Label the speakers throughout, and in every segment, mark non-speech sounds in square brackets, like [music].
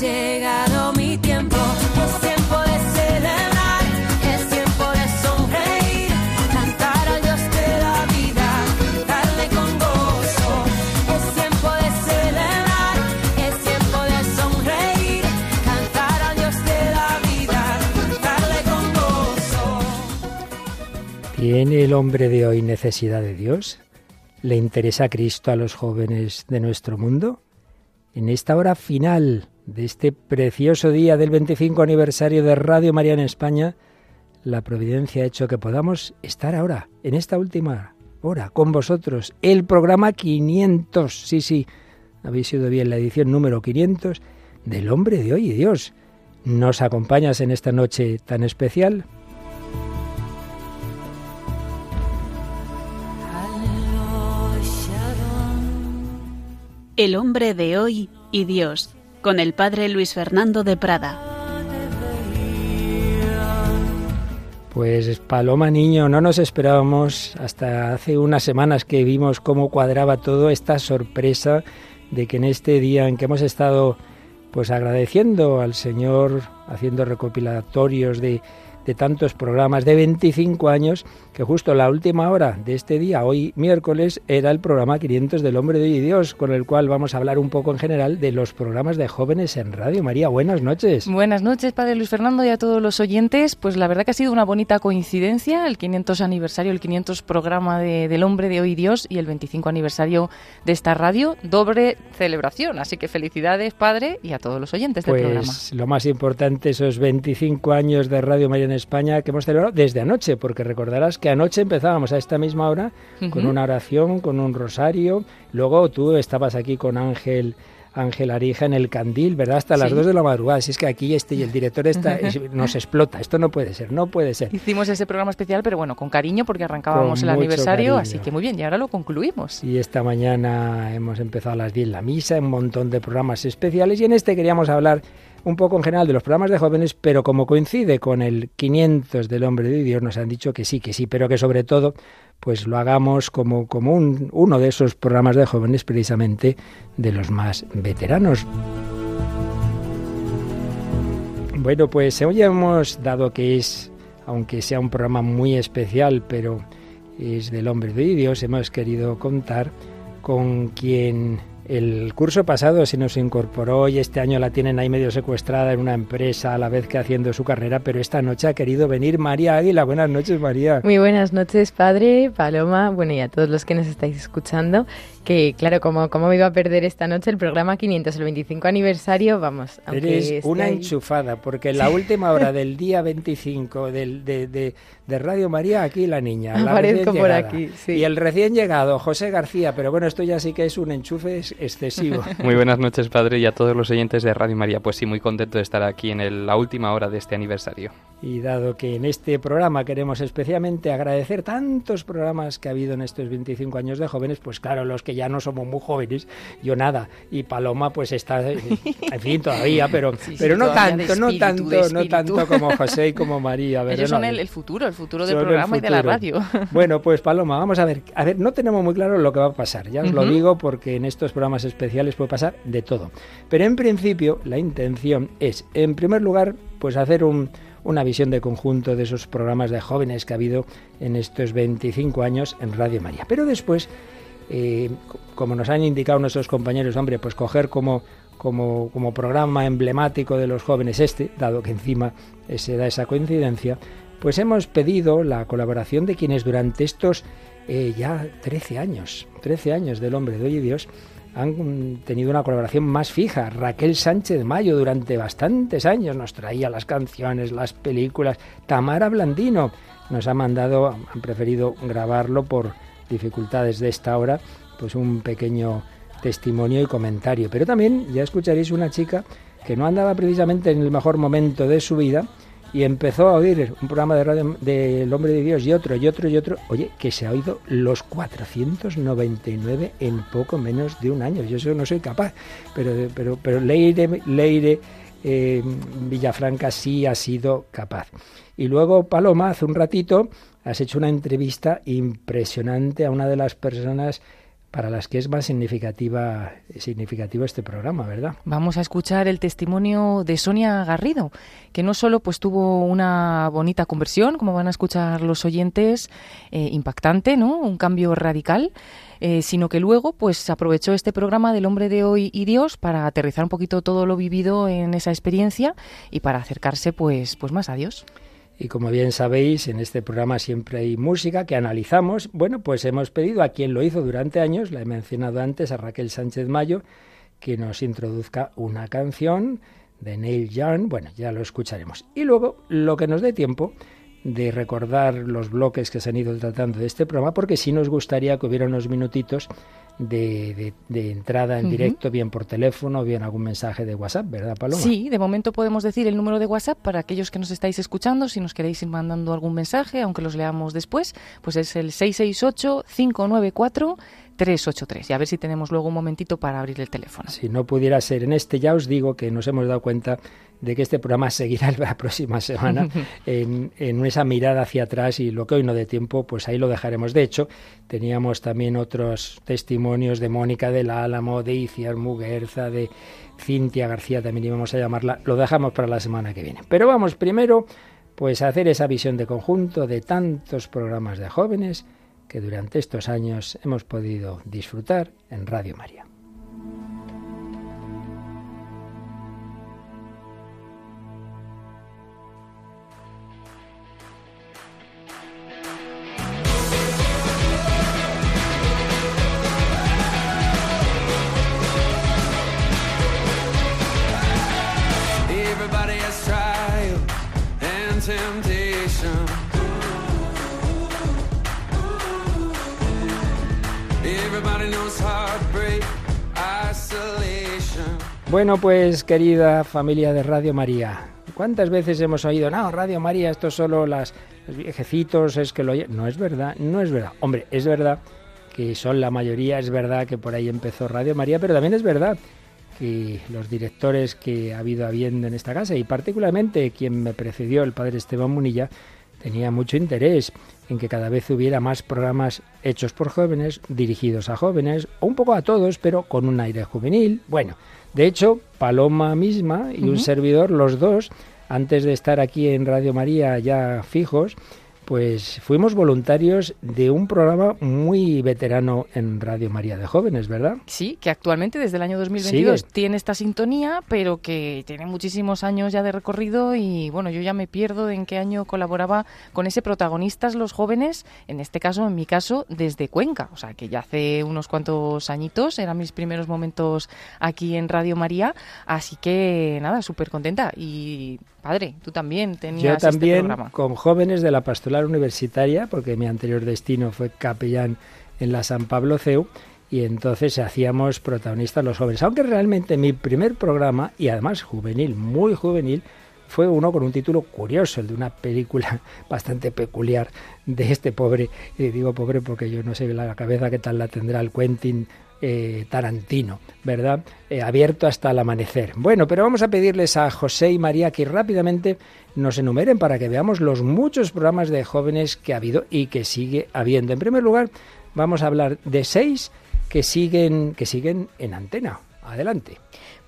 Speaker 1: mi tiempo. Es tiempo de celebrar, es tiempo de sonreír, cantar al Dios de la vida, darle con gozo. Es tiempo de celebrar, es tiempo de sonreír, cantar al Dios de la vida, darle con gozo.
Speaker 2: ¿Tiene el hombre de hoy necesidad de Dios? ¿Le interesa Cristo a los jóvenes de nuestro mundo? En esta hora final de este precioso día del 25 aniversario de Radio María en España, la providencia ha hecho que podamos estar ahora, en esta última hora, con vosotros. El programa 500, sí, sí, habéis sido bien la edición número 500 del hombre de hoy y Dios. ¿Nos acompañas en esta noche tan especial?
Speaker 3: El hombre de hoy y Dios, con el padre Luis Fernando de Prada.
Speaker 2: Pues Paloma Niño, no nos esperábamos hasta hace unas semanas que vimos cómo cuadraba todo esta sorpresa de que en este día en que hemos estado pues agradeciendo al Señor, haciendo recopilatorios de, de tantos programas de 25 años, que justo la última hora de este día, hoy miércoles, era el programa 500 del Hombre de Hoy y Dios, con el cual vamos a hablar un poco en general de los programas de jóvenes en Radio María. Buenas noches.
Speaker 4: Buenas noches, Padre Luis Fernando, y a todos los oyentes. Pues la verdad que ha sido una bonita coincidencia, el 500 aniversario, el 500 programa de, del Hombre de Hoy y Dios y el 25 aniversario de esta radio. Doble celebración, así que felicidades, Padre, y a todos los oyentes del programa.
Speaker 2: Pues lo más importante, esos 25 años de Radio María en España que hemos celebrado desde anoche, porque recordarás que anoche empezábamos a esta misma hora con una oración, con un rosario. Luego tú estabas aquí con Ángel. Ángel Arija en el Candil, ¿verdad? Hasta las
Speaker 4: Sí.
Speaker 2: 2 de la madrugada. Si es que aquí este y el director está, [laughs] es- nos explota. Esto no puede ser, no puede ser.
Speaker 4: Hicimos ese programa especial, pero bueno, con cariño porque arrancábamos
Speaker 2: Con
Speaker 4: el aniversario,
Speaker 2: cariño.
Speaker 4: así que muy bien, y ahora lo concluimos.
Speaker 2: Y esta mañana hemos empezado a las 10 la misa, un montón de programas especiales y en este queríamos hablar un poco en general de los programas de jóvenes, pero como coincide con el 500 del Hombre de Dios, nos han dicho que sí, que sí, pero que sobre todo pues lo hagamos como, como un- uno de esos programas de jóvenes precisamente de los más veteranos. Bueno, pues hoy hemos dado que es, aunque sea un programa muy especial, pero es del hombre de Dios, hemos querido contar con quien el curso pasado se nos incorporó y este año la tienen ahí medio secuestrada en una empresa a la vez que haciendo su carrera, pero esta noche ha querido venir María Águila. Buenas noches, María.
Speaker 5: Muy buenas noches, padre, Paloma, bueno, y a todos los que nos estáis escuchando. Que, claro, como, como me iba a perder esta noche el programa 500, el 25 aniversario, vamos. aunque
Speaker 2: Eres
Speaker 5: esté
Speaker 2: una
Speaker 5: ahí-
Speaker 2: enchufada, porque en la última [laughs] hora del día 25 del, de, de- de Radio María, aquí la niña. la
Speaker 5: Aparezco por
Speaker 2: llegada.
Speaker 5: aquí, sí.
Speaker 2: Y el recién llegado, José García, pero bueno, esto ya sí que es un enchufe ex- excesivo. [laughs]
Speaker 6: Muy buenas noches, padre, y a todos los oyentes de Radio María. Pues sí, muy contento de estar aquí en el- la última hora de este aniversario.
Speaker 2: Y dado que en este programa queremos especialmente agradecer tantos programas que ha habido en estos 25 años de jóvenes, pues claro, los que ya no somos muy jóvenes, yo nada, y Paloma pues está, eh, en fin, todavía, pero,
Speaker 4: Sí, sí,
Speaker 2: pero no tanto, no tanto, no tanto como José y como María.
Speaker 4: Ellos son
Speaker 2: No,
Speaker 4: el, el futuro, el futuro del programa y de la radio. [laughs]
Speaker 2: Bueno, pues Paloma, vamos a ver. A ver, no tenemos muy claro lo que va a pasar. Ya os lo digo porque en estos programas especiales puede pasar de todo. Pero en principio la intención es, en primer lugar, pues hacer un- una visión de conjunto de esos programas de jóvenes que ha habido en estos 25 años en Radio María. Pero después, eh, co- como nos han indicado nuestros compañeros, hombre, pues coger como, como, como programa emblemático de los jóvenes este, dado que encima eh, se da esa coincidencia, pues hemos pedido la colaboración de quienes durante estos eh, ya 13 años, 13 años del hombre de hoy y Dios, han tenido una colaboración más fija. Raquel Sánchez Mayo durante bastantes años nos traía las canciones, las películas. Tamara Blandino nos ha mandado, han preferido grabarlo por dificultades de esta hora, pues un pequeño testimonio y comentario. Pero también ya escucharéis una chica que no andaba precisamente en el mejor momento de su vida y empezó a oír un programa de radio del Hombre de Dios y otro y otro y otro. Oye, que se ha oído los 499 en poco menos de un año. Yo eso no soy capaz, pero, pero, pero Leire, Leire eh, Villafranca sí ha sido capaz. Y luego, Paloma, hace un ratito has hecho una entrevista impresionante a una de las personas para las que es más significativa, significativo este programa, ¿verdad?
Speaker 4: Vamos a escuchar el testimonio de Sonia Garrido, que no solo pues tuvo una bonita conversión, como van a escuchar los oyentes, eh, impactante, ¿no? Un cambio radical, eh, sino que luego pues aprovechó este programa del hombre de hoy y Dios para aterrizar un poquito todo lo vivido en esa experiencia y para acercarse pues pues más a Dios.
Speaker 2: Y como bien sabéis, en este programa siempre hay música que analizamos. Bueno, pues hemos pedido a quien lo hizo durante años, la he mencionado antes, a Raquel Sánchez Mayo, que nos introduzca una canción de Neil Young. Bueno, ya lo escucharemos. Y luego, lo que nos dé tiempo de recordar los bloques que se han ido tratando de este programa, porque sí nos gustaría que hubiera unos minutitos de, de- de entrada en directo, bien por teléfono, bien algún mensaje de WhatsApp, ¿verdad, Paloma?
Speaker 4: Sí, de momento podemos decir el número de WhatsApp para aquellos que nos estáis escuchando, si nos queréis ir mandando algún mensaje, aunque los leamos después, pues es el 668-594-383. Y a ver si tenemos luego un momentito para abrir el teléfono.
Speaker 2: Si no pudiera ser en este, ya os digo que nos hemos dado cuenta de que este programa seguirá [laughs] la próxima semana [laughs] en, en esa mirada hacia atrás y lo que hoy no dé tiempo, pues ahí lo dejaremos. De hecho, teníamos también otros testimonios de Mónica del Álamo, de Iciar Muguerza, de Cintia García, también íbamos a llamarla. Lo dejamos para la semana que viene. Pero vamos primero pues a hacer esa visión de conjunto de tantos programas de jóvenes que durante estos años hemos podido disfrutar en Radio María. Bueno, pues querida familia de Radio María, ¿cuántas veces hemos oído, no, Radio María, esto solo las, los viejecitos, es que lo oye-". No es verdad, no es verdad. Hombre, es verdad que son la mayoría, es verdad que por ahí empezó Radio María, pero también es verdad que los directores que ha habido habiendo en esta casa, y particularmente quien me precedió, el padre Esteban Munilla, tenía mucho interés en que cada vez hubiera más programas hechos por jóvenes, dirigidos a jóvenes, o un poco a todos, pero con un aire juvenil. Bueno, de hecho, Paloma misma y un servidor, los dos, antes de estar aquí en Radio María ya fijos, pues fuimos voluntarios de un programa muy veterano en Radio María de Jóvenes, ¿verdad?
Speaker 4: Sí, que actualmente desde el año 2022
Speaker 2: Sigue.
Speaker 4: tiene esta sintonía, pero que tiene muchísimos años ya de recorrido y bueno, yo ya me pierdo de en qué año colaboraba con ese protagonistas los jóvenes, en este caso, en mi caso, desde Cuenca, o sea, que ya hace unos cuantos añitos, eran mis primeros momentos aquí en Radio María, así que nada, súper contenta y padre, tú también tenías
Speaker 2: Yo
Speaker 4: este
Speaker 2: también
Speaker 4: programa.
Speaker 2: con jóvenes de la pastoral universitaria, porque mi anterior destino fue capellán en la San Pablo CEU, y entonces hacíamos protagonistas los jóvenes. Aunque realmente mi primer programa, y además juvenil, muy juvenil, fue uno con un título curioso, el de una película [laughs] bastante peculiar de este pobre, y digo pobre porque yo no sé la cabeza qué tal la tendrá el Quentin eh, Tarantino, ¿verdad? Eh, abierto hasta el amanecer. Bueno, pero vamos a pedirles a José y María que rápidamente nos enumeren para que veamos los muchos programas de jóvenes que ha habido y que sigue habiendo. En primer lugar, vamos a hablar de seis que siguen, que siguen en antena. Adelante.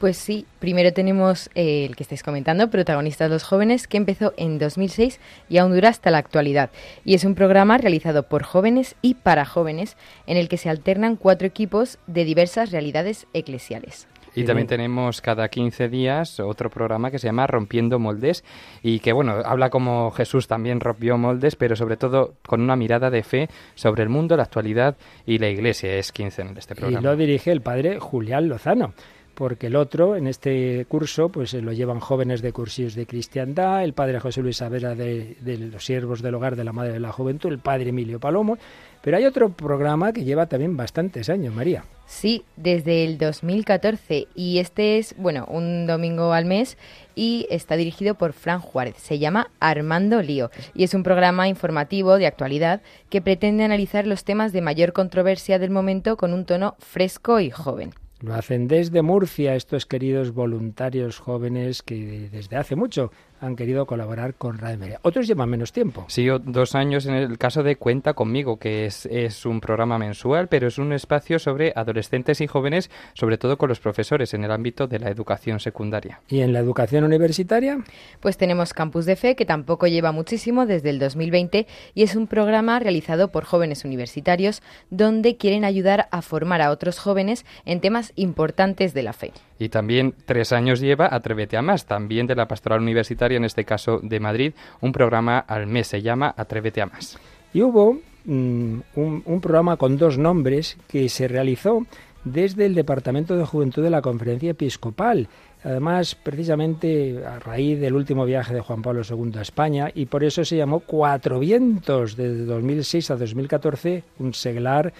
Speaker 5: Pues sí, primero tenemos eh, el que estáis comentando, Protagonistas los Jóvenes, que empezó en 2006 y aún dura hasta la actualidad. Y es un programa realizado por jóvenes y para jóvenes, en el que se alternan cuatro equipos de diversas realidades eclesiales.
Speaker 6: Y también tenemos cada 15 días otro programa que se llama Rompiendo Moldes y que, bueno, habla como Jesús también rompió moldes, pero sobre todo con una mirada de fe sobre el mundo, la actualidad y la iglesia. Es 15 en este
Speaker 2: Y
Speaker 6: programa.
Speaker 2: lo dirige el padre Julián Lozano. Porque el otro, en este curso, pues eh, lo llevan jóvenes de cursillos de cristiandad, el padre José Luis Savera de, de los siervos del hogar de la Madre de la Juventud, el padre Emilio Palomo. Pero hay otro programa que lleva también bastantes años, María.
Speaker 5: Sí, desde el 2014 y este es, bueno, un domingo al mes y está dirigido por Fran Juárez. Se llama Armando Lío y es un programa informativo de actualidad que pretende analizar los temas de mayor controversia del momento con un tono fresco y joven.
Speaker 2: Lo hacen desde Murcia estos queridos voluntarios jóvenes que desde hace mucho han querido colaborar con Radio María. Otros llevan menos tiempo.
Speaker 6: Sí, dos años en el caso de Cuenta conmigo, que es, es un programa mensual, pero es un espacio sobre adolescentes y jóvenes, sobre todo con los profesores en el ámbito de la educación secundaria.
Speaker 2: ¿Y en la educación universitaria?
Speaker 5: Pues tenemos Campus de Fe, que tampoco lleva muchísimo desde el 2020 y es un programa realizado por jóvenes universitarios donde quieren ayudar a formar a otros jóvenes en temas importantes de la fe.
Speaker 6: Y también tres años lleva Atrévete a Más, también de la Pastoral Universitaria, en este caso de Madrid, un programa al mes, se llama Atrévete a Más.
Speaker 2: Y hubo mm, un, programa con dos nombres que se realizó desde el Departamento de Juventud de la Conferencia Episcopal. Además, precisamente a raíz del último viaje de Juan Pablo II a España, y por eso se llamó Cuatro Vientos, desde 2006 a 2014, un seglar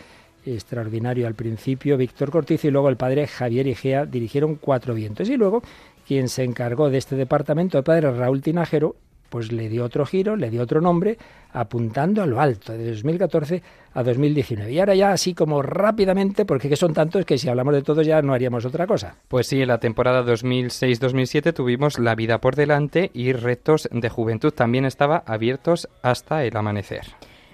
Speaker 2: extraordinario al principio, Víctor Cortizo y luego el padre Javier Igea dirigieron Cuatro Vientos. Y luego, quien se encargó de este departamento, el padre Raúl Tinajero, pues le dio otro giro, le dio otro nombre, apuntando a lo alto, de 2014 a 2019. Y ahora ya así como rápidamente, porque que son tantos que si hablamos de todos ya no haríamos otra cosa.
Speaker 6: Pues sí, en la temporada 2006-2007 tuvimos La vida por delante y Retos de Juventud. También estaba abiertos hasta el amanecer.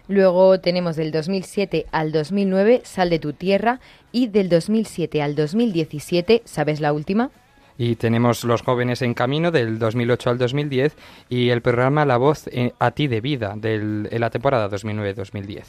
Speaker 5: Luego tenemos del 2007 al 2009 Sal de tu tierra y del 2007 al 2017, ¿sabes la última?
Speaker 6: Y tenemos Los jóvenes en camino del 2008 al 2010 y el programa La voz eh, a ti de vida del, en la temporada 2009-2010.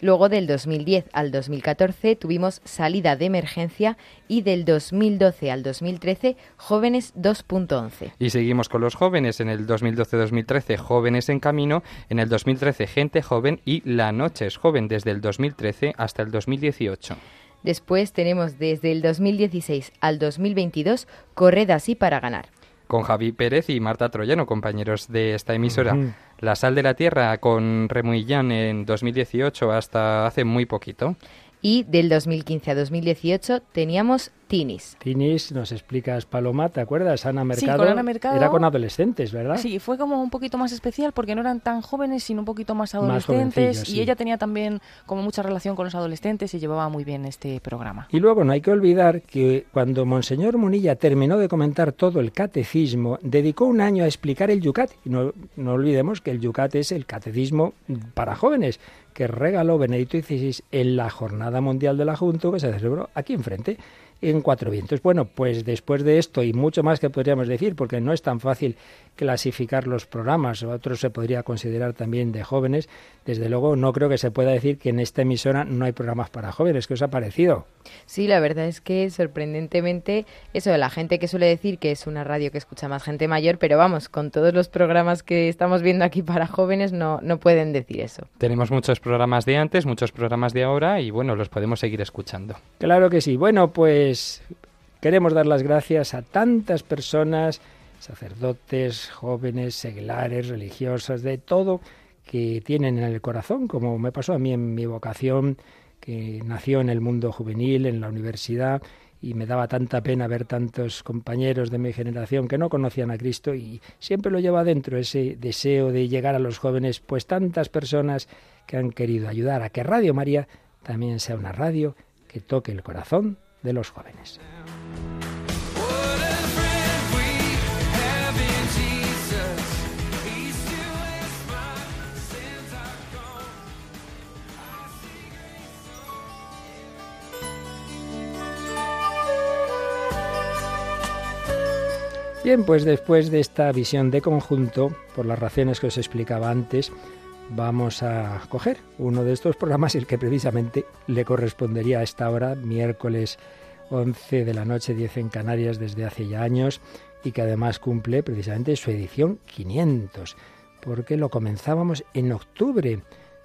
Speaker 5: Luego del 2010 al 2014 tuvimos Salida de emergencia y del 2012 al 2013 Jóvenes 2.11.
Speaker 6: Y seguimos con los jóvenes en el 2012-2013, Jóvenes en Camino, en el 2013, Gente Joven y La Noche es Joven desde el 2013 hasta el 2018.
Speaker 5: Después tenemos desde el 2016 al 2022 Corred así para ganar.
Speaker 6: Con Javi Pérez y Marta Troyano, compañeros de esta emisora. La Sal de la Tierra con Remuillán en 2018 hasta hace muy poquito.
Speaker 5: Y del 2015 a 2018 teníamos Tinis.
Speaker 2: Tinis, nos explicas, Paloma, ¿te acuerdas? Ana Mercado.
Speaker 4: con Ana Mercado.
Speaker 2: Era con adolescentes, ¿verdad?
Speaker 4: Sí, fue como un poquito más especial porque no eran tan jóvenes, sino un poquito más adolescentes. y
Speaker 2: sí.
Speaker 4: ella tenía también como mucha relación con los adolescentes y llevaba muy bien este programa.
Speaker 2: Y luego no hay que olvidar que cuando Monseñor Munilla terminó de comentar todo el catecismo, dedicó un año a explicar el Yucat. Y no, no olvidemos que el Yucat es el catecismo para jóvenes que regaló Benedicto XVI en la Jornada Mundial de la Juventud que se celebró aquí enfrente, en Cuatro Vientos. Bueno, pues después de esto y mucho más que podríamos decir, porque no es tan fácil clasificar los programas, otros se podría considerar también de jóvenes, desde luego no creo que se pueda decir que en esta emisora no hay programas para jóvenes. ¿Qué os ha parecido?
Speaker 5: Sí, la verdad es que sorprendentemente eso de la gente que suele decir que es una radio que escucha más gente mayor, pero vamos, con todos los programas que estamos viendo aquí para jóvenes no, no pueden decir eso.
Speaker 6: Tenemos muchos programas de antes, muchos programas de ahora y bueno, los podemos seguir escuchando.
Speaker 2: Claro que sí. Bueno, pues queremos dar las gracias a tantas personas, sacerdotes, jóvenes, seglares, religiosas, de todo, que tienen en el corazón, como me pasó a mí en mi vocación, que nació en el mundo juvenil, en la universidad, y me daba tanta pena ver tantos compañeros de mi generación que no conocían a Cristo y siempre lo lleva dentro ese deseo de llegar a los jóvenes, pues tantas personas que han querido ayudar a que Radio María también sea una radio que toque el corazón de los jóvenes. Bien, pues después de esta visión de conjunto, por las razones que os explicaba antes, vamos a coger uno de estos programas, el que precisamente le correspondería a esta hora, miércoles 11 de la noche, 10 en Canarias, desde hace ya años, y que además cumple precisamente su edición 500, porque lo comenzábamos en octubre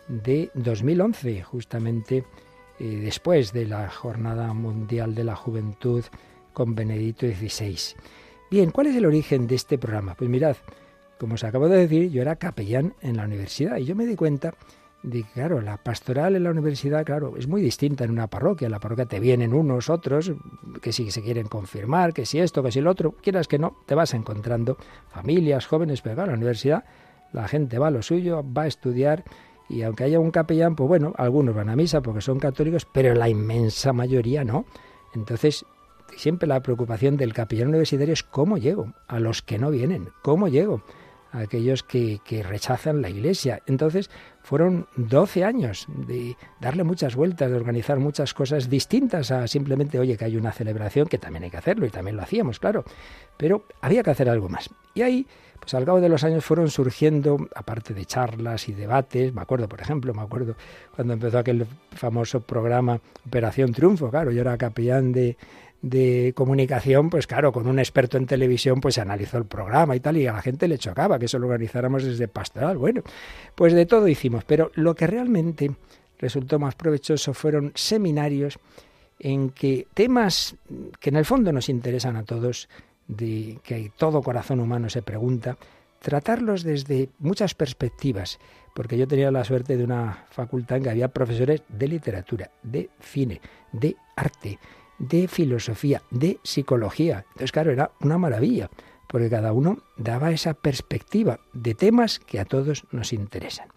Speaker 2: de 2011, justamente eh, después de la Jornada Mundial de la Juventud con Benedicto XVI. Bien, ¿cuál es el origen de este programa? Pues mirad, como os acabo de decir, yo era capellán en la universidad y yo me di cuenta de que, claro, la pastoral en la universidad, claro, es muy distinta en una parroquia. En la parroquia te vienen unos, otros, que si se quieren confirmar, que si esto, que si lo otro, quieras que no, te vas encontrando familias, jóvenes, pero claro, en la universidad la gente va a lo suyo, va a estudiar y aunque haya un capellán, pues bueno, algunos van a misa porque son católicos, pero la inmensa mayoría no. Entonces, siempre la preocupación del capellán universitario es cómo llego a los que no vienen, cómo llego a aquellos que, que rechazan la iglesia. Entonces fueron 12 años de darle muchas vueltas, de organizar muchas cosas distintas a simplemente, oye, que hay una celebración, que también hay que hacerlo, y también lo hacíamos, claro, pero había que hacer algo más. Y ahí, pues al cabo de los años fueron surgiendo, aparte de charlas y debates, me acuerdo, por ejemplo, me acuerdo cuando empezó aquel famoso programa Operación Triunfo, claro, yo era capellán de, de comunicación, pues claro, con un experto en televisión, pues se analizó el programa y tal, y a la gente le chocaba que eso lo organizáramos desde pastoral. Bueno, pues de todo hicimos, pero lo que realmente resultó más provechoso fueron seminarios en que temas que en el fondo nos interesan a todos, de que todo corazón humano se pregunta, tratarlos desde muchas perspectivas, porque yo tenía la suerte de una facultad en que había profesores de literatura, de cine, de arte, de filosofía, de psicología. Entonces, claro, era una maravilla, porque cada uno daba esa perspectiva de temas que a todos nos interesan.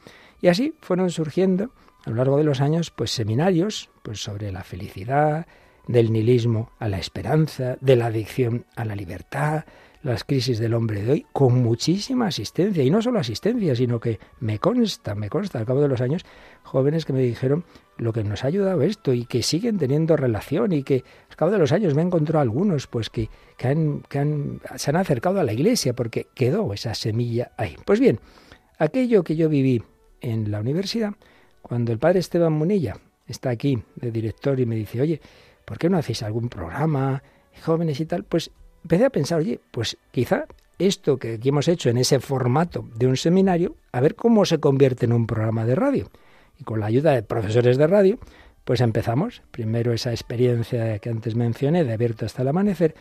Speaker 2: Y así fueron surgiendo a lo largo de los años, pues seminarios, pues sobre la felicidad, del nihilismo a la esperanza, de la adicción a la libertad, las crisis del hombre de hoy, con muchísima asistencia. Y no solo asistencia, sino que me consta, me consta al cabo de los años, jóvenes que me dijeron lo que nos ha ayudado esto y que siguen teniendo relación y que al cabo de los años me encontró algunos pues que, que, han, que han, se han acercado a la iglesia porque quedó esa semilla ahí. Pues bien, aquello que yo viví en la universidad, cuando el padre Esteban Munilla está aquí de director y me dice, oye, ¿por qué no hacéis algún programa, jóvenes y tal? Pues empecé a pensar, oye, pues quizá esto que aquí hemos hecho en ese formato de un seminario, a ver cómo se convierte en un programa de radio. Y con la ayuda de profesores de radio, pues empezamos. Primero esa experiencia que antes mencioné, de abierto hasta el amanecer,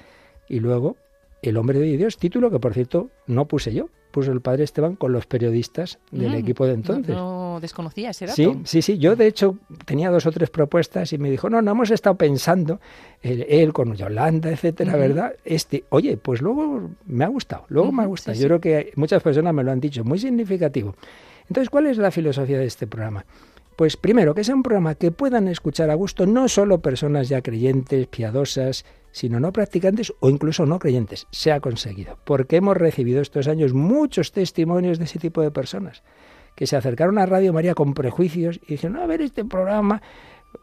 Speaker 2: y luego El hombre de Dios, título que por cierto no puse yo, puso el padre Esteban con los periodistas del
Speaker 4: Mm,
Speaker 2: equipo de
Speaker 4: no-
Speaker 2: entonces.
Speaker 4: No, desconocía ese dato.
Speaker 2: Sí, sí, sí. Yo, de hecho, tenía dos o tres propuestas y me dijo, no, no hemos estado pensando, él, él con Yolanda, etcétera. ¿verdad? Este, oye, pues luego me ha gustado, luego me ha gustado.
Speaker 4: sí,
Speaker 2: Yo
Speaker 4: sí.
Speaker 2: creo que muchas personas me lo han dicho, muy significativo. Entonces, ¿cuál es la filosofía de este programa? Pues primero, que sea un programa que puedan escuchar a gusto no solo personas ya creyentes, piadosas, sino no practicantes o incluso no creyentes. Se ha conseguido, porque hemos recibido estos años muchos testimonios de ese tipo de personas que se acercaron a Radio María con prejuicios y dijeron, "No, a ver este programa,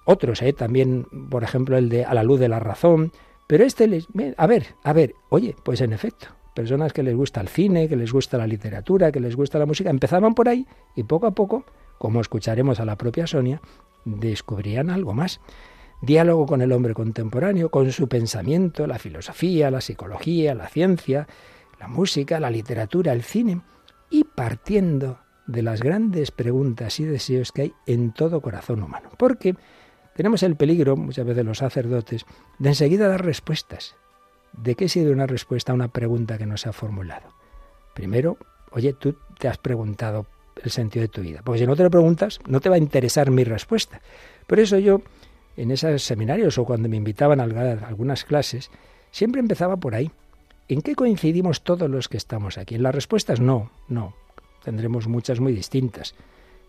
Speaker 2: otros, ¿eh? también, por ejemplo, el de A la luz de la razón, pero este les, a ver, a ver, oye, pues en efecto, personas que les gusta el cine, que les gusta la literatura, que les gusta la música, empezaban por ahí y poco a poco, como escucharemos a la propia Sonia, descubrían algo más. Diálogo con el hombre contemporáneo, con su pensamiento, la filosofía, la psicología, la ciencia, la música, la literatura, el cine, y partiendo de las grandes preguntas y deseos que hay en todo corazón humano. Porque tenemos el peligro, muchas veces los sacerdotes, de enseguida dar respuestas. ¿De qué sirve una respuesta a una pregunta que no se ha formulado? Primero, oye, tú te has preguntado el sentido de tu vida. Porque si no te lo preguntas, no te va a interesar mi respuesta. Por eso yo, en esos seminarios o cuando me invitaban a algunas clases, siempre empezaba por ahí. ¿En qué coincidimos todos los que estamos aquí? En las respuestas no, no. Tendremos muchas muy distintas.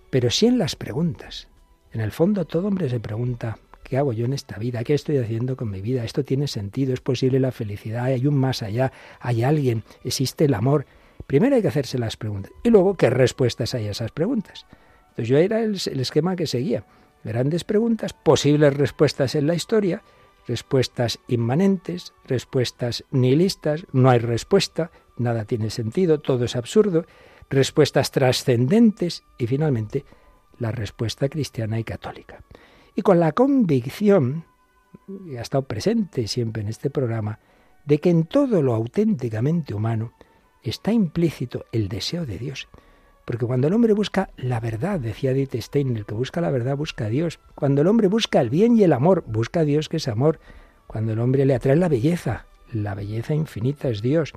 Speaker 2: Pero sí en las preguntas. En el fondo todo hombre se pregunta, ¿qué hago yo en esta vida? ¿Qué estoy haciendo con mi vida? ¿Esto tiene sentido? ¿Es posible la felicidad? ¿Hay un más allá? ¿Hay alguien? ¿Existe el amor? Primero hay que hacerse las preguntas. Y luego, ¿qué respuestas hay a esas preguntas? Entonces yo era el, esquema que seguía. Grandes preguntas, posibles respuestas en la historia, respuestas inmanentes, respuestas nihilistas, no hay respuesta, nada tiene sentido, todo es absurdo, respuestas trascendentes y finalmente la respuesta cristiana y católica. Y con la convicción, y ha estado presente siempre en este programa, de que en todo lo auténticamente humano está implícito el deseo de Dios. Porque cuando el hombre busca la verdad, decía Edith Stein, el que busca la verdad busca a Dios. Cuando el hombre busca el bien y el amor, busca a Dios que es amor. Cuando el hombre le atrae la belleza, la belleza infinita es Dios.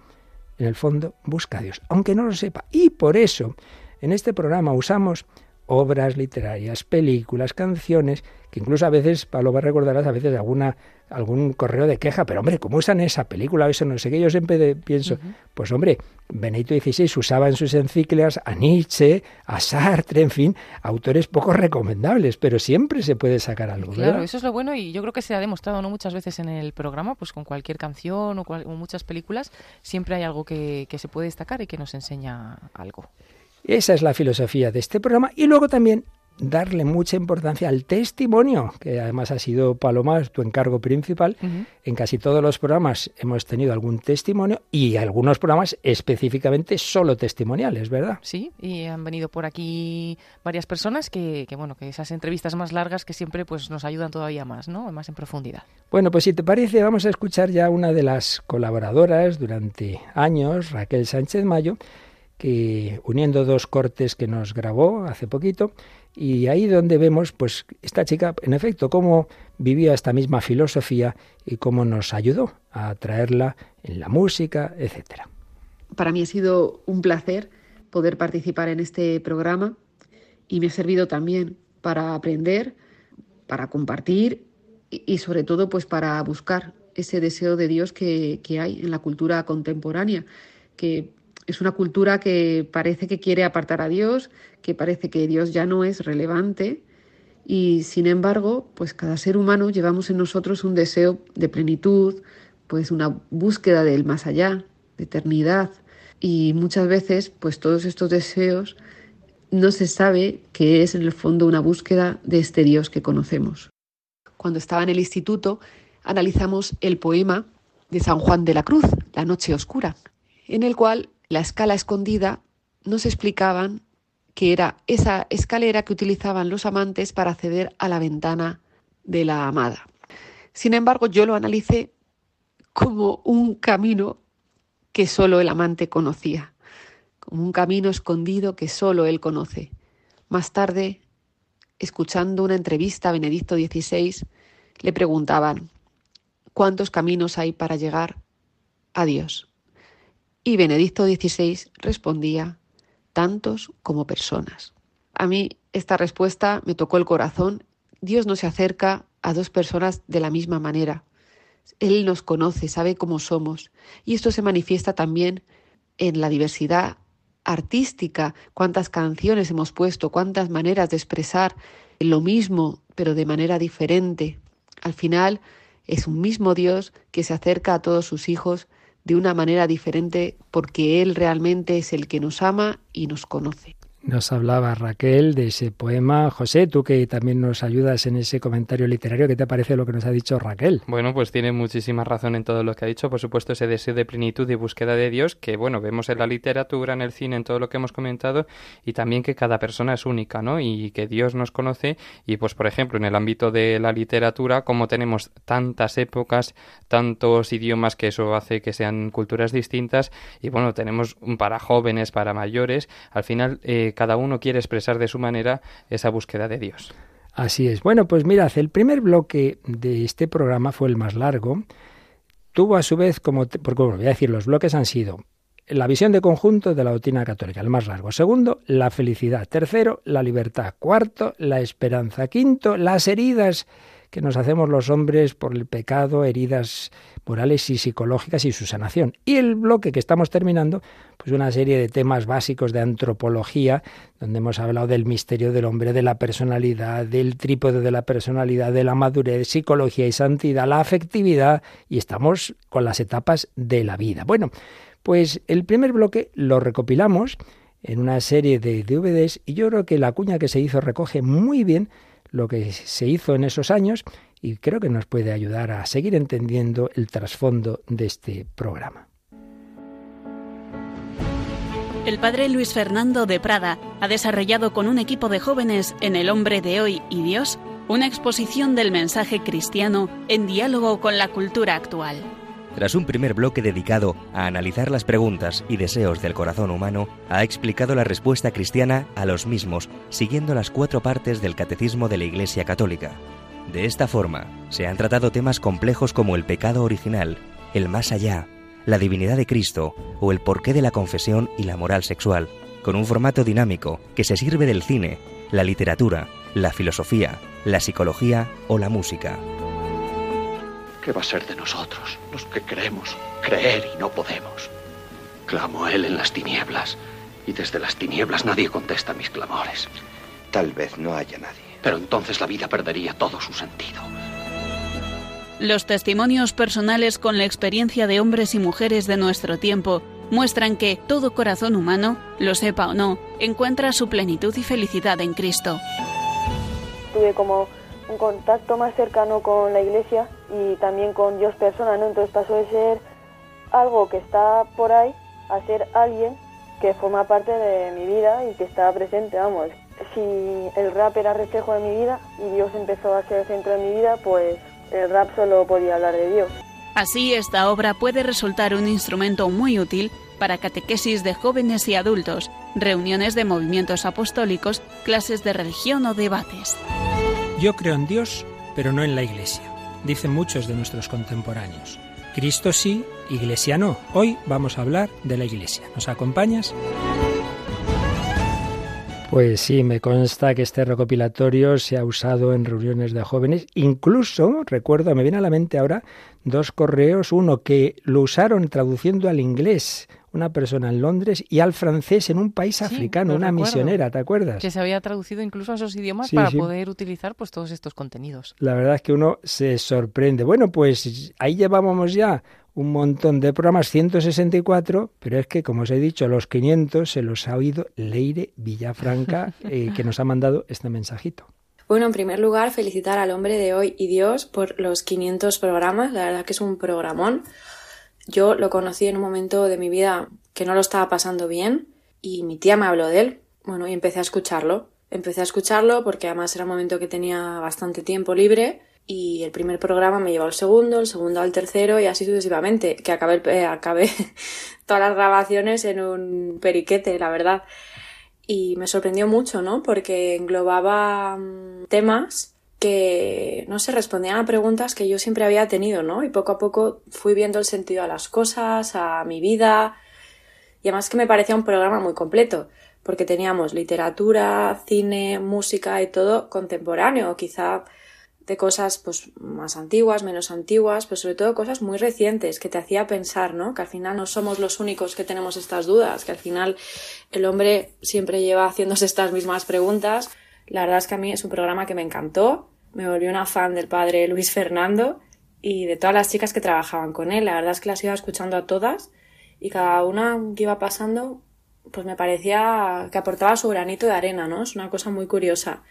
Speaker 2: En el fondo busca a Dios, aunque no lo sepa. Y por eso, en este programa usamos obras literarias, películas, canciones, que incluso a veces, Pablo va a recordarás, a veces alguna algún correo de queja, pero hombre, ¿cómo usan esa película eso? No sé qué, yo siempre de- pienso, pues hombre, Benedicto XVI usaba en sus encíclicas a Nietzsche, a Sartre, en fin, autores poco recomendables, pero siempre se puede sacar algo,
Speaker 4: Claro,
Speaker 2: ¿verdad?
Speaker 4: eso es lo bueno y yo creo que se ha demostrado no muchas veces en el programa, pues con cualquier canción o, cual- o muchas películas, siempre hay algo que, que se puede destacar y que nos enseña algo.
Speaker 2: Esa es la filosofía de este programa y luego también darle mucha importancia al testimonio, que además ha sido Paloma tu encargo principal. En casi todos los programas hemos tenido algún testimonio y algunos programas específicamente solo testimoniales, ¿verdad?
Speaker 4: Sí, y han venido por aquí varias personas que, que, bueno, que esas entrevistas más largas que siempre pues nos ayudan todavía más, ¿no? Más en profundidad.
Speaker 2: Bueno, pues si te parece, vamos a escuchar ya una de las colaboradoras durante años, Raquel Sánchez Mayo, que uniendo dos cortes que nos grabó hace poquito, y ahí donde vemos, pues, esta chica, en efecto, cómo vivía esta misma filosofía y cómo nos ayudó a traerla en la música, etcétera.
Speaker 7: Para mí ha sido un placer poder participar en este programa y me ha servido también para aprender, para compartir y, y sobre todo pues para buscar ese deseo de Dios que, que hay en la cultura contemporánea, que es una cultura que parece que quiere apartar a Dios, que parece que Dios ya no es relevante y sin embargo, pues cada ser humano llevamos en nosotros un deseo de plenitud, pues una búsqueda del más allá, de eternidad. Y muchas veces, pues todos estos deseos no se sabe que es en el fondo una búsqueda de este Dios que conocemos. Cuando estaba en el instituto, analizamos el poema de San Juan de la Cruz, La Noche Oscura, en el cual la escala escondida nos explicaban que era esa escalera que utilizaban los amantes para acceder a la ventana de la amada. Sin embargo, yo lo analicé como un camino que solo el amante conocía, como un camino escondido que solo él conoce. Más tarde, escuchando una entrevista a Benedicto XVI, le preguntaban, ¿cuántos caminos hay para llegar a Dios? Y Benedicto XVI respondía, tantos como personas. A mí esta respuesta me tocó el corazón. Dios no se acerca a dos personas de la misma manera. Él nos conoce, sabe cómo somos. Y esto se manifiesta también en la diversidad artística, cuántas canciones hemos puesto, cuántas maneras de expresar lo mismo, pero de manera diferente. Al final es un mismo Dios que se acerca a todos sus hijos de una manera diferente porque Él realmente es el que nos ama y nos conoce.
Speaker 2: Nos hablaba Raquel de ese poema. José, tú que también nos ayudas en ese comentario literario, ¿qué te parece lo que nos ha dicho Raquel?
Speaker 6: Bueno, pues tiene muchísima razón en todo lo que ha dicho. Por supuesto, ese deseo de plenitud y búsqueda de Dios que, bueno, vemos en la literatura, en el cine, en todo lo que hemos comentado, y también que cada persona es única, ¿no? Y que Dios nos conoce. Y, pues, por ejemplo, en el ámbito de la literatura, como tenemos tantas épocas, tantos idiomas, que eso hace que sean culturas distintas, y, bueno, tenemos para jóvenes, para mayores, al final, eh, cada uno quiere expresar de su manera esa búsqueda de Dios.
Speaker 2: Así es. Bueno, pues mirad, el primer bloque de este programa fue el más largo. Tuvo a su vez como, porque bueno, voy a decir, los bloques han sido la visión de conjunto de la doctrina católica, el más largo. Segundo, la felicidad. Tercero, la libertad. Cuarto, la esperanza. Quinto, las heridas que nos hacemos los hombres por el pecado, heridas morales y psicológicas y su sanación. Y el bloque que estamos terminando, pues una serie de temas básicos de antropología, donde hemos hablado del misterio del hombre, de la personalidad, del trípode de la personalidad, de la madurez, psicología y santidad, la afectividad, y estamos con las etapas de la vida. Bueno, pues el primer bloque lo recopilamos en una serie de DVDs y yo creo que la cuña que se hizo recoge muy bien lo que se hizo en esos años y creo que nos puede ayudar a seguir entendiendo el trasfondo de este programa.
Speaker 3: El padre Luis Fernando de Prada ha desarrollado con un equipo de jóvenes en El hombre de hoy y Dios una exposición del mensaje cristiano en diálogo con la cultura actual.
Speaker 8: Tras un primer bloque dedicado a analizar las preguntas y deseos del corazón humano, ha explicado la respuesta cristiana a los mismos, siguiendo las cuatro partes del Catecismo de la Iglesia Católica. De esta forma, se han tratado temas complejos como el pecado original, el más allá, la divinidad de Cristo o el porqué de la confesión y la moral sexual, con un formato dinámico que se sirve del cine, la literatura, la filosofía, la psicología o la música.
Speaker 9: ¿Qué va a ser de nosotros, los que queremos creer y no podemos? Clamo a Él en las tinieblas, y desde las tinieblas nadie contesta mis clamores.
Speaker 10: Tal vez no haya nadie.
Speaker 9: Pero entonces la vida perdería todo su sentido.
Speaker 3: Los testimonios personales con la experiencia de hombres y mujeres de nuestro tiempo muestran que todo corazón humano, lo sepa o no, encuentra su plenitud y felicidad en Cristo.
Speaker 11: tuve como un contacto más cercano con la iglesia y también con Dios persona, ¿no? Entonces pasó de ser algo que está por ahí a ser alguien que forma parte de mi vida y que está presente, vamos. Si el rap era reflejo de mi vida y Dios empezó a ser el centro de mi vida, pues el rap solo podía hablar de Dios.
Speaker 3: Así, esta obra puede resultar un instrumento muy útil para catequesis de jóvenes y adultos, reuniones de movimientos apostólicos, clases de religión o debates.
Speaker 2: Yo creo en Dios, pero no en la Iglesia, dicen muchos de nuestros contemporáneos. Cristo sí, Iglesia no. Hoy vamos a hablar de la Iglesia. ¿Nos acompañas? Pues sí, me consta que este recopilatorio se ha usado en reuniones de jóvenes. Incluso, recuerdo, me viene a la mente ahora dos correos, uno que lo usaron traduciendo al inglés una persona en Londres y al francés en un país
Speaker 4: Sí,
Speaker 2: africano, una
Speaker 4: recuerdo.
Speaker 2: misionera, ¿te acuerdas?
Speaker 4: Que se había traducido incluso a esos idiomas
Speaker 2: Sí,
Speaker 4: para
Speaker 2: sí.
Speaker 4: poder utilizar pues todos estos contenidos.
Speaker 2: La verdad es que uno se sorprende. Bueno, pues ahí llevábamos ya un montón de programas, 164, pero es que, como os he dicho, los 500 se los ha oído Leire Villafranca, [laughs] eh, que nos ha mandado este mensajito.
Speaker 12: Bueno, en primer lugar, felicitar al hombre de hoy y Dios por los 500 programas. La verdad que es un programón. Yo lo conocí en un momento de mi vida que no lo estaba pasando bien y mi tía me habló de él. Bueno, y empecé a escucharlo. Empecé a escucharlo porque además era un momento que tenía bastante tiempo libre y el primer programa me llevó al segundo, el segundo al tercero y así sucesivamente, que acabé, acabé [laughs] todas las grabaciones en un periquete, la verdad y me sorprendió mucho, ¿no? Porque englobaba mm, temas que, no sé, respondían a preguntas que yo siempre había tenido, ¿no? Y poco a poco fui viendo el sentido a las cosas, a mi vida, y además que me parecía un programa muy completo, porque teníamos literatura, cine, música y todo contemporáneo, quizá de cosas pues más antiguas, menos antiguas, pero sobre todo cosas muy recientes que te hacía pensar, ¿no? Que al final no somos los únicos que tenemos estas dudas, que al final el hombre siempre lleva haciéndose estas mismas preguntas. La verdad es que a mí es un programa que me encantó, me volví una fan del padre Luis Fernando y de todas las chicas que trabajaban con él. La verdad es que las iba escuchando a todas y cada una que iba pasando pues me parecía que aportaba su granito de arena, ¿no? Es una cosa muy curiosa.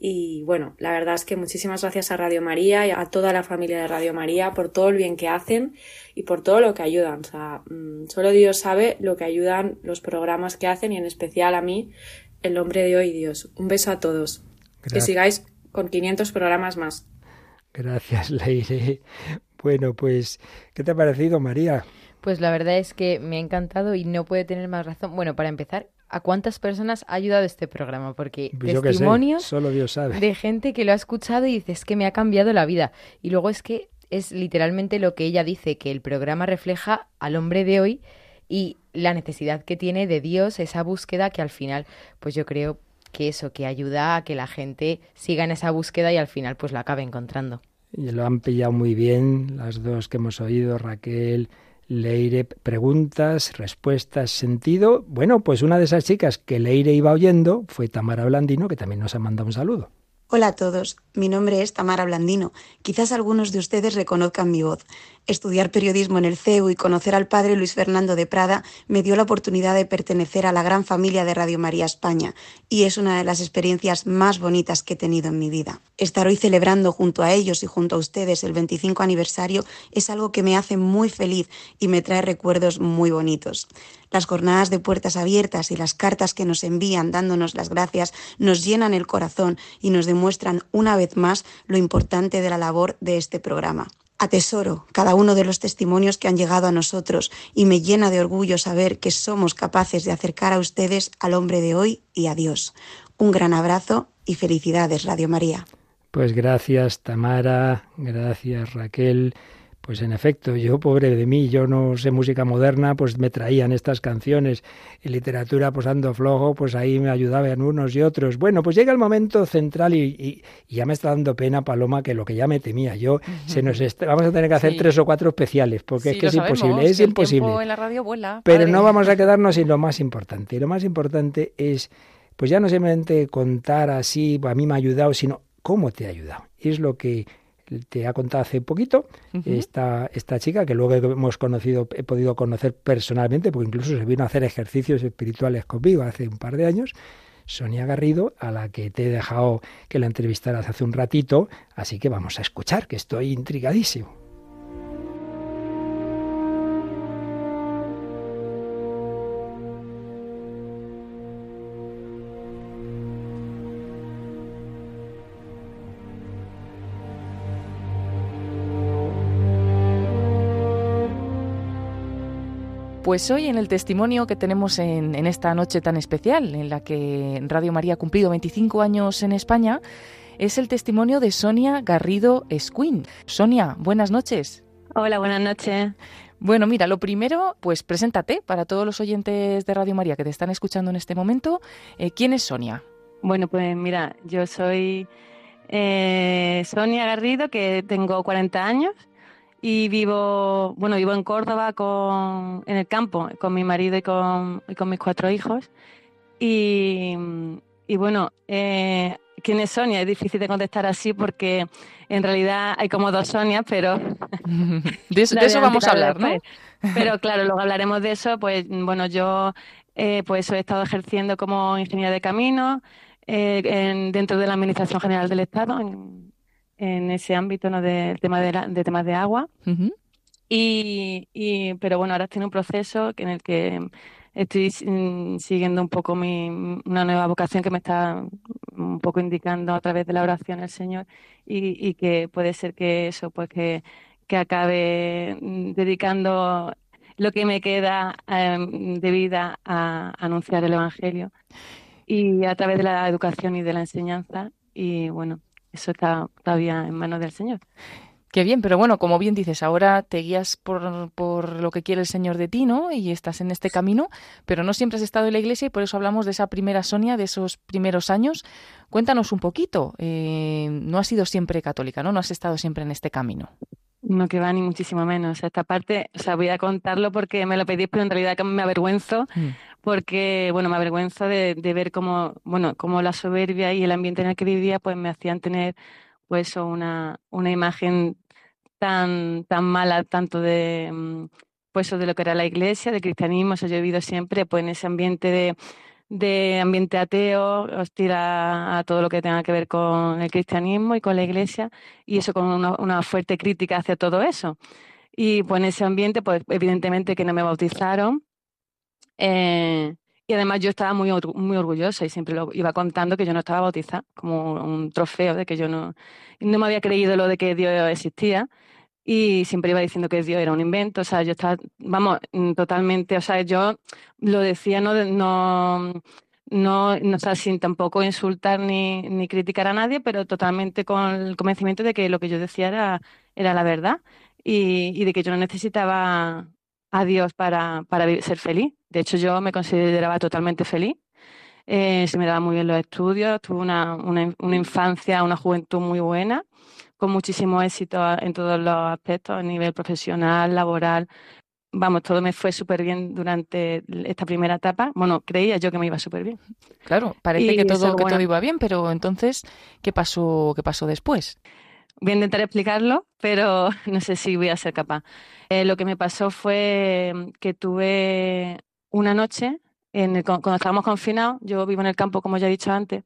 Speaker 12: Y bueno, la verdad es que muchísimas gracias a Radio María y a toda la familia de Radio María por todo el bien que hacen y por todo lo que ayudan. O sea, mm, solo Dios sabe lo que ayudan los programas que hacen y en especial a mí, el hombre de hoy, Dios. Un beso a todos. Que sigáis con 500 programas más.
Speaker 2: Gracias, [laughs] Leire. Bueno, pues, ¿qué te ha parecido, María?
Speaker 5: Pues la verdad es que me ha encantado y no puede tener más razón. Bueno, para empezar, ¿a cuántas personas ha ayudado este programa? Porque
Speaker 2: Pues yo qué sé,
Speaker 5: testimonios
Speaker 2: solo Dios sabe.
Speaker 5: de gente que lo ha escuchado y dices que me ha cambiado la vida. Y luego es que es literalmente lo que ella dice, que el programa refleja al hombre de hoy y la necesidad que tiene de Dios, esa búsqueda que al final, pues yo creo que eso, que ayuda a que la gente siga en esa búsqueda y al final pues la acabe encontrando.
Speaker 2: Y lo han pillado muy bien las dos que hemos oído, Raquel, Leire. Preguntas, respuestas, sentido. Bueno, pues una de esas chicas que Leire iba oyendo fue Tamara Blandino, que también nos ha mandado un saludo.
Speaker 13: Hola a todos, mi nombre es Tamara Blandino. Quizás algunos de ustedes reconozcan mi voz. Estudiar periodismo en el CEU y conocer al padre Luis Fernando de Prada me dio la oportunidad de pertenecer a la gran familia de Radio María España y es una de las experiencias más bonitas que he tenido en mi vida. Estar hoy celebrando junto a ellos y junto a ustedes el 25 aniversario es algo que me hace muy feliz y me trae recuerdos muy bonitos. Las jornadas de puertas abiertas y las cartas que nos envían dándonos las gracias nos llenan el corazón y nos demuestran una vez más lo importante de la labor de este programa. Atesoro cada uno de los testimonios que han llegado a nosotros y me llena de orgullo saber que somos capaces de acercar a ustedes al hombre de hoy y a Dios. Un gran abrazo y felicidades, Radio María.
Speaker 2: Pues gracias, Tamara. Gracias, Raquel. Pues en efecto, yo pobre de mí, yo no sé música moderna, pues me traían estas canciones. En literatura, pues ando flojo, pues ahí me ayudaban unos y otros. Bueno, pues llega el momento central y, y- y ya me está dando pena, Paloma, que lo que ya me temía yo, se nos vamos a tener que hacer
Speaker 4: Sí.
Speaker 2: tres o cuatro especiales, porque
Speaker 4: Sí,
Speaker 2: es que es
Speaker 4: sabemos,
Speaker 2: imposible, es imposible.
Speaker 4: tiempo en la radio vuela.
Speaker 2: Pero
Speaker 4: padre.
Speaker 2: no vamos a quedarnos sin lo más importante. Y lo más importante es, pues ya no simplemente contar así, a mí me ha ayudado, sino cómo te ha ayudado. Y es lo que te ha contado hace poquito esta, esta chica, que luego hemos conocido, he podido conocer personalmente, porque incluso se vino a hacer ejercicios espirituales conmigo hace un par de años. Sonia Garrido, a la que te he dejado que la entrevistaras hace un ratito, así que vamos a escuchar, que estoy intrigadísimo.
Speaker 4: Pues hoy en el testimonio que tenemos en, en esta noche tan especial, en la que Radio María ha cumplido 25 años en España, es el testimonio de Sonia Garrido Escuin. Sonia, buenas noches.
Speaker 14: Hola, buenas noches.
Speaker 4: Bueno, mira, lo primero, pues preséntate para todos los oyentes de Radio María que te están escuchando en este momento. Eh, ¿Quién es Sonia?
Speaker 14: Bueno, pues mira, yo soy eh, Sonia Garrido, que tengo 40 años y vivo, bueno, vivo en Córdoba con, en el campo con mi marido y con, y con mis cuatro hijos. Y, y bueno, eh, ¿quién es Sonia? Es difícil de contestar así porque en realidad hay como dos Sonias, pero [laughs]
Speaker 4: De eso,
Speaker 14: La
Speaker 4: de eso vamos a hablar, ¿no?
Speaker 14: Pero claro, luego hablaremos de eso. Pues bueno, yo eh, pues he estado ejerciendo como ingeniera de camino eh, en- dentro de la Administración General del Estado, en, en ese ámbito ¿no? de, tema de, la- de temas de agua. Y, y- pero bueno, ahora estoy en un proceso en el que estoy mm, siguiendo un poco mi, una nueva vocación que me está un poco indicando a través de la oración el Señor y, y que puede ser que eso, pues que, que acabe mm, dedicando lo que me queda em, de vida a anunciar el Evangelio y a través de la educación y de la enseñanza y bueno, eso está todavía en manos del Señor.
Speaker 4: Qué bien, pero bueno, como bien dices, ahora te guías por, por lo que quiere el Señor de ti, ¿no? Y estás en este camino, pero no siempre has estado en la iglesia y por eso hablamos de esa primera Sonia, de esos primeros años. Cuéntanos un poquito. eh, no has sido siempre católica, ¿no? No has estado siempre en este camino.
Speaker 14: No que va ni muchísimo menos. Esta parte, o sea, voy a contarlo porque me lo pedís, pero en realidad me avergüenzo, porque, bueno, me avergüenzo de, de ver cómo, bueno, cómo la soberbia y el ambiente en el que vivía, pues me hacían tener, pues, una, una imagen tan, tan mala, tanto de, mm, pues, eso de lo que era la iglesia, del cristianismo. O sea, yo he vivido siempre, pues, en ese ambiente de, de ambiente ateo, hostil a, a todo lo que tenga que ver con el cristianismo y con la iglesia, y eso con una, fuerte crítica hacia todo eso. Y pues en ese ambiente, pues evidentemente que no me bautizaron. eh, y además yo estaba muy, muy orgullosa y siempre lo iba contando que yo no estaba bautizada, como un trofeo de que yo no, no me había creído lo de que Dios existía. Y siempre iba diciendo que Dios era un invento, o sea, yo estaba, vamos, mm, totalmente, o sea, yo lo decía no, no, no, o sea, sin tampoco insultar ni, ni criticar a nadie, pero totalmente con el convencimiento de que lo que yo decía era, era la verdad y, y de que yo no necesitaba a Dios para, para ser feliz. De hecho, yo me consideraba totalmente feliz. Eh, se me daban muy bien los estudios, tuve una, una, una infancia, una juventud muy buena, con muchísimo éxito en todos los aspectos, a nivel profesional, laboral. Vamos, todo me fue súper bien durante esta primera etapa. Bueno, creía yo que me iba súper bien.
Speaker 4: Claro, parece
Speaker 14: Y
Speaker 4: que todo,
Speaker 14: eso,
Speaker 4: que
Speaker 14: bueno.
Speaker 4: todo iba bien, pero entonces, ¿qué pasó, qué pasó después?
Speaker 14: Voy a intentar explicarlo, pero [laughs] no sé si voy a ser capaz. Eh, lo que me pasó fue que tuve una noche, en el- cuando estábamos confinados, yo vivo en el campo, como ya he dicho antes,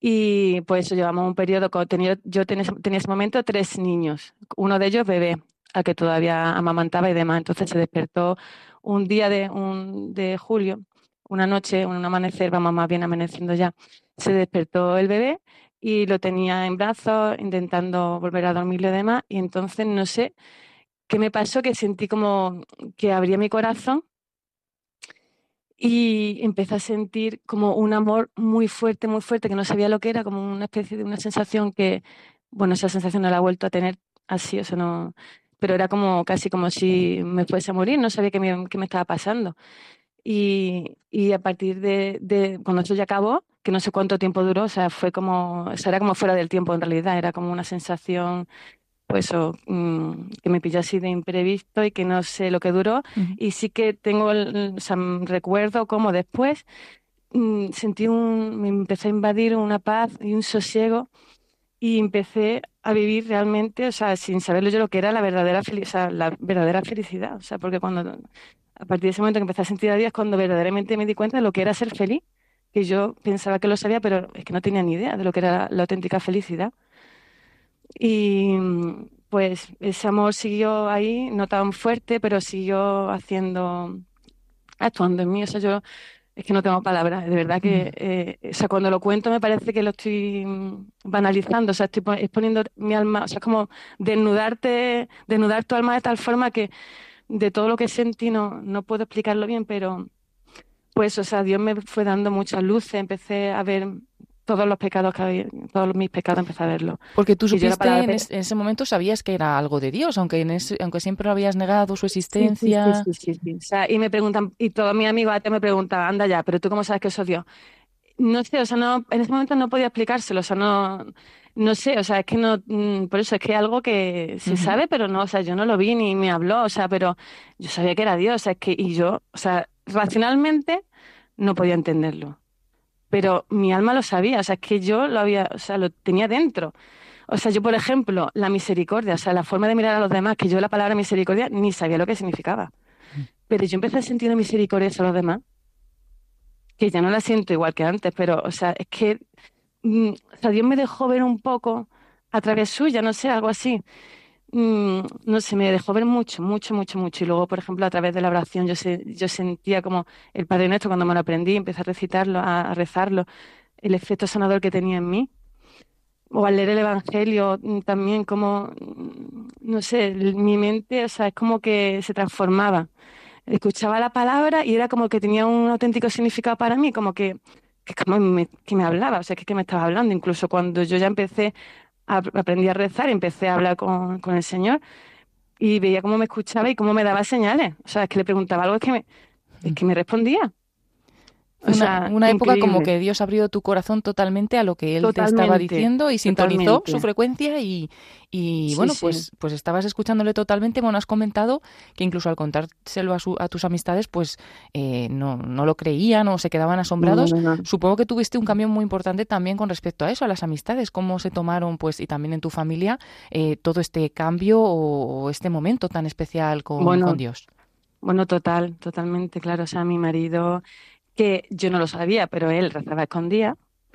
Speaker 14: y pues llevamos un periodo, tenía, yo tenía, tenía ese momento tres niños, uno de ellos bebé, al que todavía amamantaba y demás. Entonces se despertó un día de, un, de julio, una noche, un amanecer, vamos más bien amaneciendo ya, se despertó el bebé y lo tenía en brazos, intentando volver a dormirlo y demás, y entonces no sé qué me pasó, que sentí como que abría mi corazón y empecé a sentir como un amor muy fuerte, muy fuerte, que no sabía lo que era, como una especie de una sensación que, bueno, esa sensación no la he vuelto a tener así, o sea, no, pero era como casi como si me fuese a morir, no sabía qué me, qué me estaba pasando. Y, y a partir de, de cuando eso ya acabó, que no sé cuánto tiempo duró, o sea, fue como, o sea, era como fuera del tiempo en realidad, era como una sensación, pues eso, mm, que me pilló así de imprevisto y que no sé lo que duró. Y sí que tengo, el, o sea, mm, recuerdo como después mm, sentí un, me empezó a invadir una paz y un sosiego y empecé a vivir realmente, o sea, sin saberlo yo lo que era la verdadera felicidad, la verdadera felicidad, o sea, porque cuando a partir de ese momento que empecé a sentir a Dios, cuando verdaderamente me di cuenta de lo que era ser feliz, que yo pensaba que lo sabía, pero es que no tenía ni idea de lo que era la auténtica felicidad. Y mm, pues ese amor siguió ahí, no tan fuerte, pero siguió haciendo, actuando en mí. O sea, yo es que no tengo palabras, de verdad que, eh, o sea, cuando lo cuento me parece que lo estoy mm, banalizando, o sea, estoy pon- exponiendo mi alma, o sea, es como desnudarte, desnudar tu alma de tal forma que de todo lo que sentí no, no puedo explicarlo bien, pero pues, o sea, Dios me fue dando muchas luces, empecé a ver todos los pecados que había, todos mis pecados empecé a verlos.
Speaker 4: Porque tú supiste en, es- en ese momento sabías que era algo de Dios, aunque en ese- aunque siempre lo habías negado su existencia.
Speaker 14: sí, sí, sí, sí. O sea, y me preguntan, y todos mis amigos me preguntaban, anda ya, pero tú cómo sabes que eso es Dios. No sé, o sea, no, en ese momento no podía explicárselo, o sea, no, no sé, o sea, es que no, mm, por eso es que es algo que se sabe, pero no, o sea, yo no lo vi ni me habló, o sea, pero yo sabía que era Dios, o sea, es que, y yo, o sea, racionalmente no podía entenderlo, pero mi alma lo sabía, o sea, es que yo lo había, o sea, lo tenía dentro. O sea, yo, por ejemplo, la misericordia, o sea, la forma de mirar a los demás, que yo la palabra misericordia ni sabía lo que significaba. Pero yo empecé a sentir misericordia hacia los demás, que ya no la siento igual que antes, pero, o sea, es que, mm, o sea, Dios me dejó ver un poco a través suya, no sé, algo así. Mm, no sé, me dejó ver mucho, mucho, mucho, mucho. Y luego, por ejemplo, a través de la oración, yo, se- yo sentía como el Padre Nuestro, cuando me lo aprendí, empecé a recitarlo, a, rezarlo, el efecto sanador que tenía en mí. O al leer el Evangelio mm, también, como, mm, no sé, mi mente, o sea, es como que se transformaba. Escuchaba la palabra y era como que tenía un auténtico significado para mí, como que, que, como me, que me hablaba, o sea, que, que me estaba hablando. Incluso cuando yo ya empecé, aprendí a rezar, empecé a hablar con, con el Señor y veía cómo me escuchaba y cómo me daba señales. O sea, es que le preguntaba algo, es que me, es que me respondía. O
Speaker 4: Una,
Speaker 14: sea,
Speaker 4: una época como que Dios abrió tu corazón totalmente a lo que Él te estaba diciendo y sintonizó
Speaker 14: totalmente.
Speaker 4: su frecuencia y, y bueno,
Speaker 14: sí.
Speaker 4: pues, pues estabas escuchándole totalmente. Bueno, has comentado que incluso al contárselo a, su- a tus amistades, pues eh, no, no lo creían o se quedaban asombrados.
Speaker 14: No, no, no.
Speaker 4: Supongo que tuviste un cambio muy importante también con respecto a eso, a las amistades, cómo se tomaron, pues, y también en tu familia, eh, todo este cambio o, o este momento tan especial con,
Speaker 14: Bueno,
Speaker 4: con Dios.
Speaker 14: Bueno, total, totalmente, claro. O sea, mi marido, que yo no lo sabía, pero él rezaba a escondidas.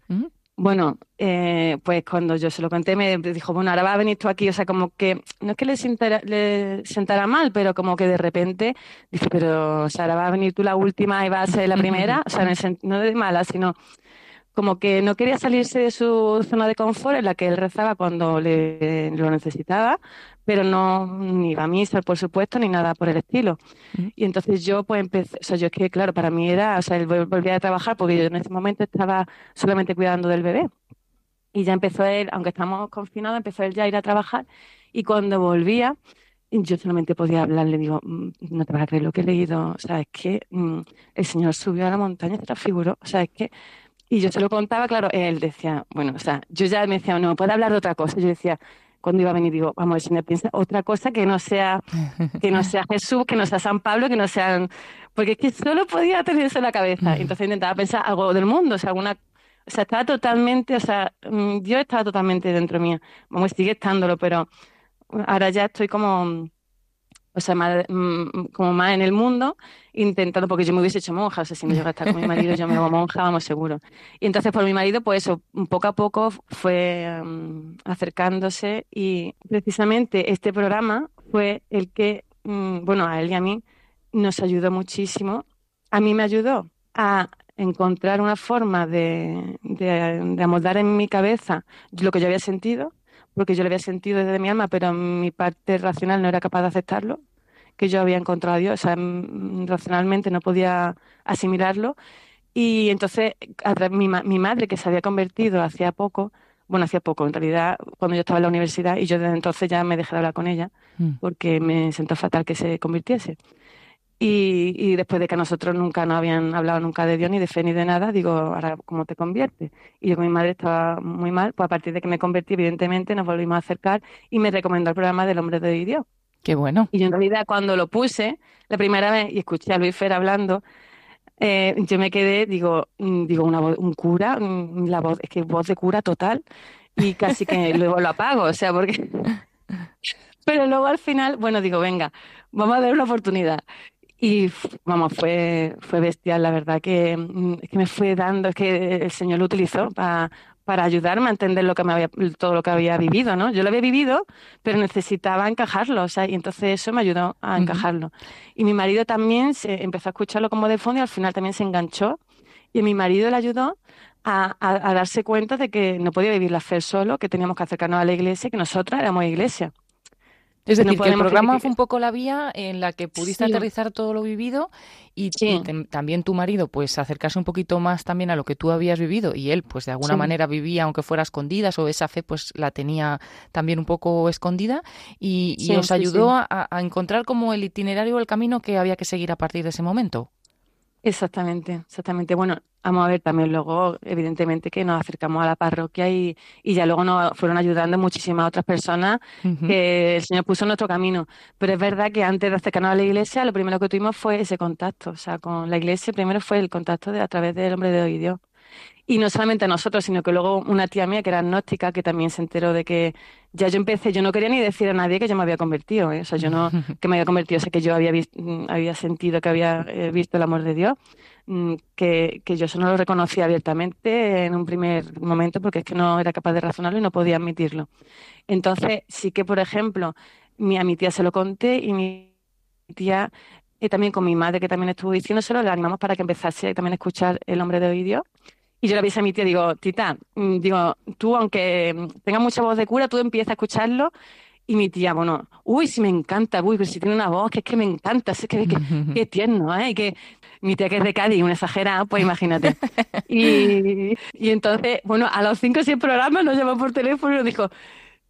Speaker 4: Ujú.
Speaker 14: Bueno, eh, pues cuando yo se lo conté, me dijo, bueno, ahora va a venir tú aquí. O sea, como que, no es que le sentara, le sentara mal, pero como que de repente, dice, pero, o sea, ahora va a venir tú la última y va a ser la primera. O sea, en el no de mala, sino como que no quería salirse de su zona de confort en la que él rezaba cuando le, lo necesitaba, pero no ni iba a misa, por supuesto, ni nada por el estilo. Y entonces yo pues empecé, o sea, yo es que claro, para mí era, o sea, él vol- volvía a trabajar porque yo en ese momento estaba solamente cuidando del bebé. Y ya empezó él, aunque estamos confinados, empezó él ya a ir a trabajar y cuando volvía, yo solamente podía hablar, le digo, "Mm, no te vas a creer lo que he leído, o sea, es que mm, el Señor subió a la montaña y se transfiguró, o sea, es que y yo se lo contaba, claro, él decía, bueno, o sea, yo ya me decía, no, puede hablar de otra cosa. Yo decía, cuando iba a venir, digo, vamos, el Señor piensa otra cosa que no sea, que no sea Jesús, que no sea San Pablo, que no sean, porque es que solo podía tener eso en la cabeza. Entonces intentaba pensar algo del mundo, o sea, alguna, o sea, estaba totalmente, o sea, mm, Dios estaba totalmente dentro mía. Vamos, sigue estándolo, pero ahora ya estoy como, o sea, más, mm, como más en el mundo, intentando, porque yo me hubiese hecho monja, o sea, si no llego a estar con mi marido, yo me hago monja, vamos, seguro. Y entonces por mi marido, pues eso, poco a poco fue mm, acercándose y precisamente este programa fue el que, mm, bueno, a él y a mí nos ayudó muchísimo. A mí me ayudó a encontrar una forma de, de amoldar en mi cabeza lo que yo había sentido, porque yo lo había sentido desde mi alma, pero mi parte racional no era capaz de aceptarlo, que yo había encontrado a Dios, o sea, mm, racionalmente no podía asimilarlo. Y entonces mi, mi madre, que se había convertido hacía poco, bueno, hacía poco, en realidad, cuando yo estaba en la universidad y yo desde entonces ya me dejé de hablar con ella
Speaker 4: Mm.
Speaker 14: porque me sentó fatal que se convirtiese. Y, y después de que nosotros nunca nos habían hablado nunca de Dios, ni de fe, ni de nada, digo, ahora, ¿cómo te conviertes? Y yo con mi madre estaba muy mal, pues a partir de que me convertí, evidentemente, nos volvimos a acercar y me recomendó el programa del Hombre de Dios.
Speaker 4: Qué bueno.
Speaker 14: Y yo en realidad cuando lo puse la primera vez y escuché a Luis Fer hablando, eh, yo me quedé, digo, mm, digo una voz, un cura, mm, la voz, es que voz de cura total, y casi que [laughs] luego lo apago, o sea, porque... [laughs] [laughs] Pero luego al final, bueno, digo, venga, vamos a dar una oportunidad. Y vamos, fue, fue bestial, la verdad que, mm, es que me fue dando, es que el Señor lo utilizó pa- para ayudarme a entender lo que me había, todo lo que había vivido, ¿no? Yo lo había vivido, pero necesitaba encajarlo, o sea, y entonces eso me ayudó a encajarlo. Y mi marido también se empezó a escucharlo como de fondo y al final también se enganchó. Y mi marido le ayudó a, a- a darse cuenta de que no podía vivir la fe solo, que teníamos que acercarnos a la iglesia y que nosotras éramos iglesia.
Speaker 4: Es
Speaker 14: no
Speaker 4: decir, que el programa
Speaker 14: criticar-
Speaker 4: fue un poco la vía en la que pudiste
Speaker 14: Sí.
Speaker 4: aterrizar todo lo vivido y, también tu marido, pues acercarse un poquito más también a lo que tú habías vivido y él, pues de alguna
Speaker 14: Sí.
Speaker 4: manera vivía, aunque fuera escondidas, o esa fe, pues la tenía también un poco escondida y, y os ayudó. A, a encontrar como el itinerario o el camino que había que seguir a partir de ese momento.
Speaker 14: Exactamente, exactamente. Bueno, vamos a ver también luego, evidentemente, que nos acercamos a la parroquia y, y ya luego nos fueron ayudando muchísimas otras personas que el Señor puso en nuestro camino. Pero es verdad que antes de acercarnos a la iglesia, lo primero que tuvimos fue ese contacto. O sea, con la iglesia primero fue el contacto de, a través del hombre de hoy Dios. Y no solamente a nosotros, sino que luego una tía mía que era agnóstica, que también se enteró de que ya yo empecé, yo no quería ni decir a nadie que yo me había convertido, ¿eh? O sea, yo no [laughs] que me había convertido, o sea, que yo había, mm, había sentido que había eh, visto el amor de Dios, mm, que, que yo eso no lo reconocía abiertamente en un primer momento porque es que no era capaz de razonarlo y no podía admitirlo. Entonces, sí que, por ejemplo, mi, a mi tía se lo conté y mi tía, y también con mi madre, que también estuvo diciéndoselo, le animamos para que empezase también a escuchar El hombre de hoy Dios. Y yo le avisé a mi tía, digo, tita, mm, digo, tú aunque tengas mucha voz de cura, tú empieza a escucharlo. Y mi tía, bueno, uy, sí me encanta, uy, pero si tiene una voz, que es que me encanta, es que, que, que tierno, ¿eh? Y que mi tía que es de Cádiz, una exagerada, pues imagínate. Y, y entonces, bueno, a los cinco o seis programas nos llamó por teléfono y nos dijo,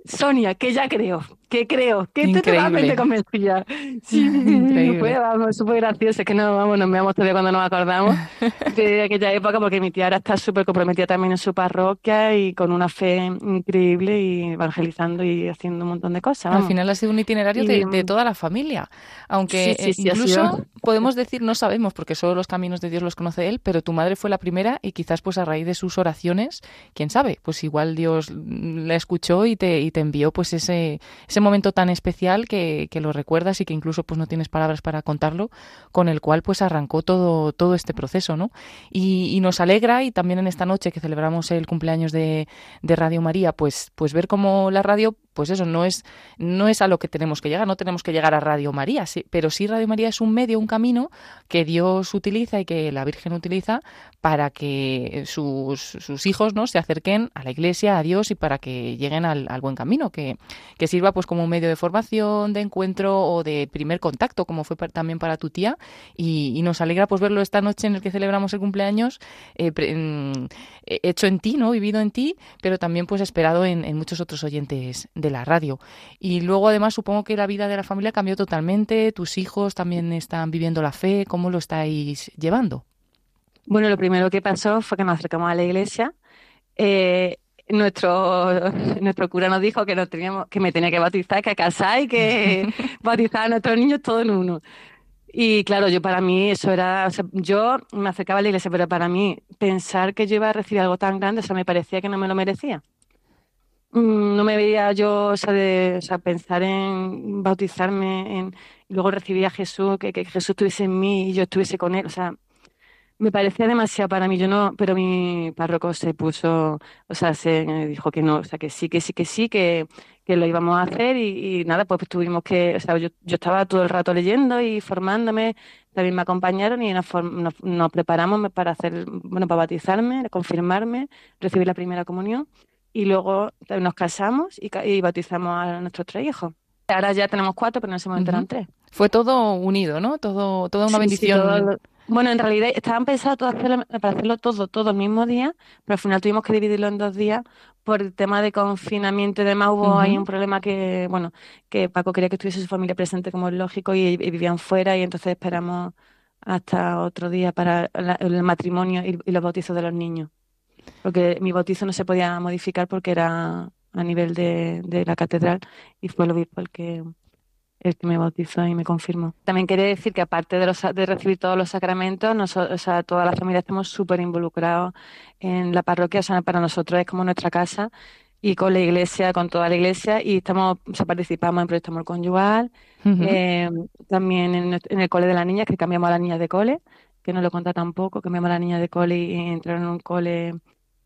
Speaker 14: Sonia, que ya creo, que creo, que estoy totalmente convencida. Sí, fue, vamos, súper gracioso, es que no, vamos, nos veamos todavía cuando nos acordamos [laughs] de aquella época, porque mi tía ahora está súper comprometida también en su parroquia y con una fe increíble y evangelizando y haciendo un montón de cosas.
Speaker 4: Al
Speaker 14: vamos.
Speaker 4: final ha sido un itinerario
Speaker 14: Y,
Speaker 4: de, de
Speaker 14: mm,
Speaker 4: toda la familia, aunque
Speaker 14: Sí, sí,
Speaker 4: eh,
Speaker 14: sí,
Speaker 4: incluso podemos decir, no sabemos, porque solo los caminos de Dios los conoce Él, pero tu madre fue la primera y quizás pues a raíz de sus oraciones, quién sabe, pues igual Dios mm, la escuchó y te, y te envió pues ese, ese momento tan especial que, que lo recuerdas y que incluso pues no tienes palabras para contarlo, con el cual pues arrancó todo, todo este proceso, ¿no? Y, y nos alegra y también en esta noche que celebramos el cumpleaños de, de Radio María, pues, pues ver cómo la radio pues eso no es no es a lo que tenemos que llegar, no tenemos que llegar a Radio María, sí, pero sí Radio María es un medio, un camino que Dios utiliza y que la Virgen utiliza para que sus, sus hijos no se acerquen a la Iglesia, a Dios y para que lleguen al, al buen camino, que, que sirva pues como un medio de formación, de encuentro o de primer contacto, como fue también para tu tía, y, nos alegra pues verlo esta noche en el que celebramos el cumpleaños eh, eh, hecho en ti, ¿no? Vivido en ti, pero también pues esperado en, en muchos otros oyentes la radio. Y luego además supongo que la vida de la familia cambió totalmente, tus hijos también están viviendo la fe, ¿cómo lo estáis llevando?
Speaker 14: Bueno, lo primero que pasó fue que nos acercamos a la iglesia. Eh, nuestro, [laughs] nuestro cura nos dijo que, nos teníamos, que me tenía que bautizar, que casar y que [laughs] bautizar a nuestros niños todos en uno. Y claro, yo para mí eso era, o sea, yo me acercaba a la iglesia, pero para mí pensar que yo iba a recibir algo tan grande, o sea, me parecía que no me lo merecía. Mm, No me veía yo, o sea, de, o sea, pensar en bautizarme, en y luego recibir a Jesús, que, que Jesús estuviese en mí y yo estuviese con él, o sea, me parecía demasiado para mí, yo no, pero mi párroco se puso, o sea, se dijo que no, o sea, que sí, que sí, que sí, que, que lo íbamos a hacer y, nada, pues tuvimos que, o sea, yo, yo estaba todo el rato leyendo y formándome, también me acompañaron y nos, nos, nos preparamos para hacer, bueno, para bautizarme, confirmarme, recibir la primera comunión y luego nos casamos y, y bautizamos a nuestros tres hijos. Ahora ya tenemos cuatro, pero en ese momento eran
Speaker 4: Ujú.
Speaker 14: tres.
Speaker 4: Fue todo unido, ¿no? Todo, toda una
Speaker 14: Sí, sí,
Speaker 4: bendición
Speaker 14: todo Bueno, en realidad estaban pensados hacerlo- para hacerlo todo, todo el mismo día, pero al final tuvimos que dividirlo en dos días por el tema de confinamiento y demás. Hubo ahí un problema que, bueno, que Paco quería que estuviese su familia presente como es lógico y, y vivían fuera y entonces esperamos hasta otro día para la- el matrimonio y, y los bautizos de los niños. Porque mi bautizo no se podía modificar porque era a nivel de, de la catedral y fue el obispo el que, el que me bautizó y me confirmó. También quería decir que aparte de, los, de recibir todos los sacramentos, nosotros, o sea, toda la familia estamos súper involucrados en la parroquia, o sea, para nosotros es como nuestra casa y con la iglesia, con toda la iglesia y estamos, o sea, participamos en Proyecto Amor Conyugal, eh, también en el cole de las niñas, que cambiamos a las niñas de cole, que no lo cuenta tampoco, cambiamos a las niñas de cole y entraron en un cole,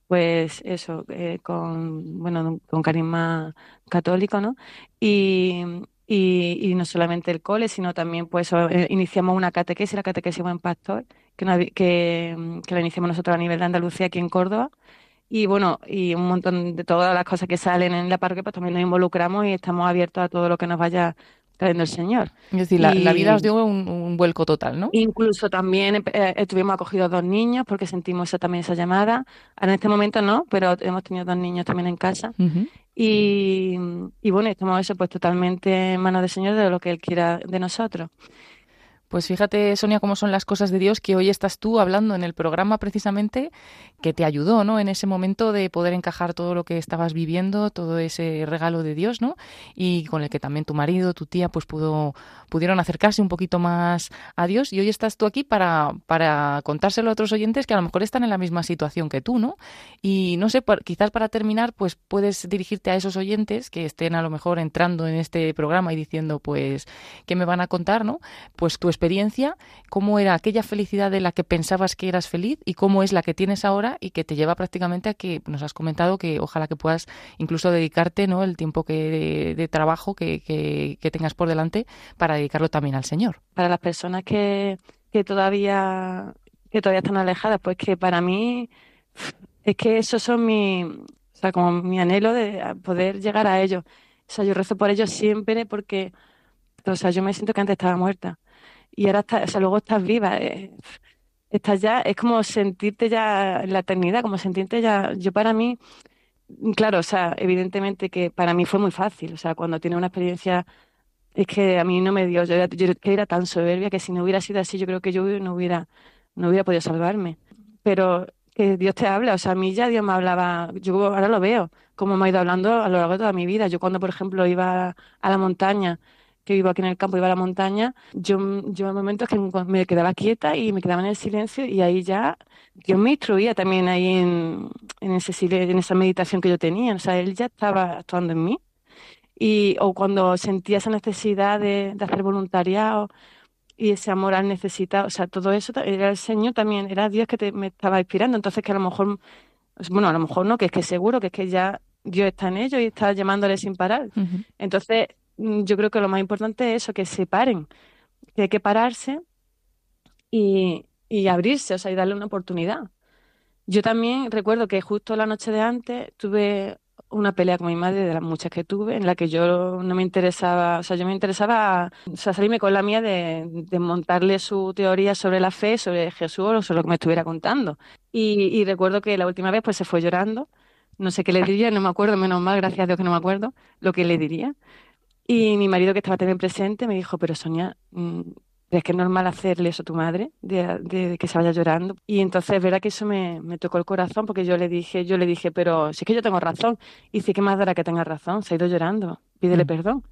Speaker 14: pues eso, eh, con, bueno, con carisma católico, ¿no? Y, y, y no solamente el cole, sino también, pues, eh, iniciamos una catequesis, la catequesis Buen Pastor, que, que, mm, que la iniciamos nosotros a nivel de Andalucía aquí en Córdoba. Y bueno, y un montón de todas las cosas que salen en la parroquia, pues también nos involucramos y estamos abiertos a todo lo que nos vaya trayendo el Señor.
Speaker 4: Es decir, la, la vida os dio un, un vuelco total, ¿no?
Speaker 14: Incluso también eh, estuvimos acogidos dos niños porque sentimos esa, también esa llamada. En este momento no, pero hemos tenido dos niños también en casa. Y, y bueno, estamos eso pues totalmente en manos del Señor de lo que Él quiera de nosotros.
Speaker 4: Pues fíjate, Sonia, cómo son las cosas de Dios, que hoy estás tú hablando en el programa precisamente que te ayudó, ¿no? En ese momento de poder encajar todo lo que estabas viviendo, todo ese regalo de Dios, ¿no? Y con el que también tu marido, tu tía, pues pudo, pudieron acercarse un poquito más a Dios. Y hoy estás tú aquí para, para contárselo a otros oyentes que a lo mejor están en la misma situación que tú, ¿no? Y no sé, por- quizás para terminar, pues puedes dirigirte a esos oyentes que estén a lo mejor entrando en este programa y diciendo, pues, ¿qué me van a contar, no? Pues tu experiencia, cómo era aquella felicidad de la que pensabas que eras feliz y cómo es la que tienes ahora y que te lleva prácticamente a que nos has comentado que ojalá que puedas incluso dedicarte, ¿no? El tiempo que de, trabajo que, que, que tengas por delante para dedicarlo también al Señor.
Speaker 14: Para las personas que, que todavía que todavía están alejadas, pues que para mí es que esos son mi, o sea, como mi anhelo de poder llegar a ellos. O sea, yo rezo por ellos siempre porque, o sea, yo me siento que antes estaba muerta y ahora está, o sea, luego estás viva. eh, estás ya, es como sentirte ya en la eternidad, como sentirte ya, yo para mí, claro, o sea, evidentemente que para mí fue muy fácil, o sea, cuando tienes una experiencia, es que a mí no me dio, yo era, era tan soberbia que si no hubiera sido así, yo creo que yo no hubiera, no hubiera podido salvarme. Pero que Dios te habla, o sea, a mí ya Dios me hablaba, yo ahora lo veo, como me ha ido hablando a lo largo de toda mi vida. Yo cuando, por ejemplo, iba a la montaña, que vivo aquí en el campo, iba a la montaña, yo, yo en momentos que me quedaba quieta y me quedaba en el silencio y ahí ya Dios me instruía también ahí en, en ese silen- en esa meditación que yo tenía, o sea, Él ya estaba actuando en mí. Y, o cuando sentía esa necesidad de, de hacer voluntariado y ese amor al necesitado, o sea, todo eso era el Señor también, era Dios que te, me estaba inspirando, entonces que a lo mejor, bueno, a lo mejor no, que es que seguro que es que ya Dios está en ellos y está llamándole sin parar. Entonces, mm, yo creo que lo más importante es eso, que se paren, que hay que pararse y, y abrirse, o sea, y darle una oportunidad. Yo también recuerdo que justo la noche de antes tuve una pelea con mi madre de las muchas que tuve, en la que yo no me interesaba, o sea, yo me interesaba, o sea, salirme con la mía de, de montarle su teoría sobre la fe, sobre Jesús o sobre lo que me estuviera contando. Y, y recuerdo que la última vez pues se fue llorando, no sé qué le diría, no me acuerdo, menos mal, gracias a Dios que no me acuerdo lo que le diría. Y mi marido, que estaba también presente, me dijo, pero Sonia, mm, ¿crees que es normal hacerle eso a tu madre, de, de que se vaya llorando? Y entonces es verdad que eso me, me tocó el corazón, porque yo le dije, yo le dije, pero si es que yo tengo razón. Y dice, ¿qué más dará que tenga razón? Se ha ido llorando, pídele
Speaker 4: Mm.
Speaker 14: perdón.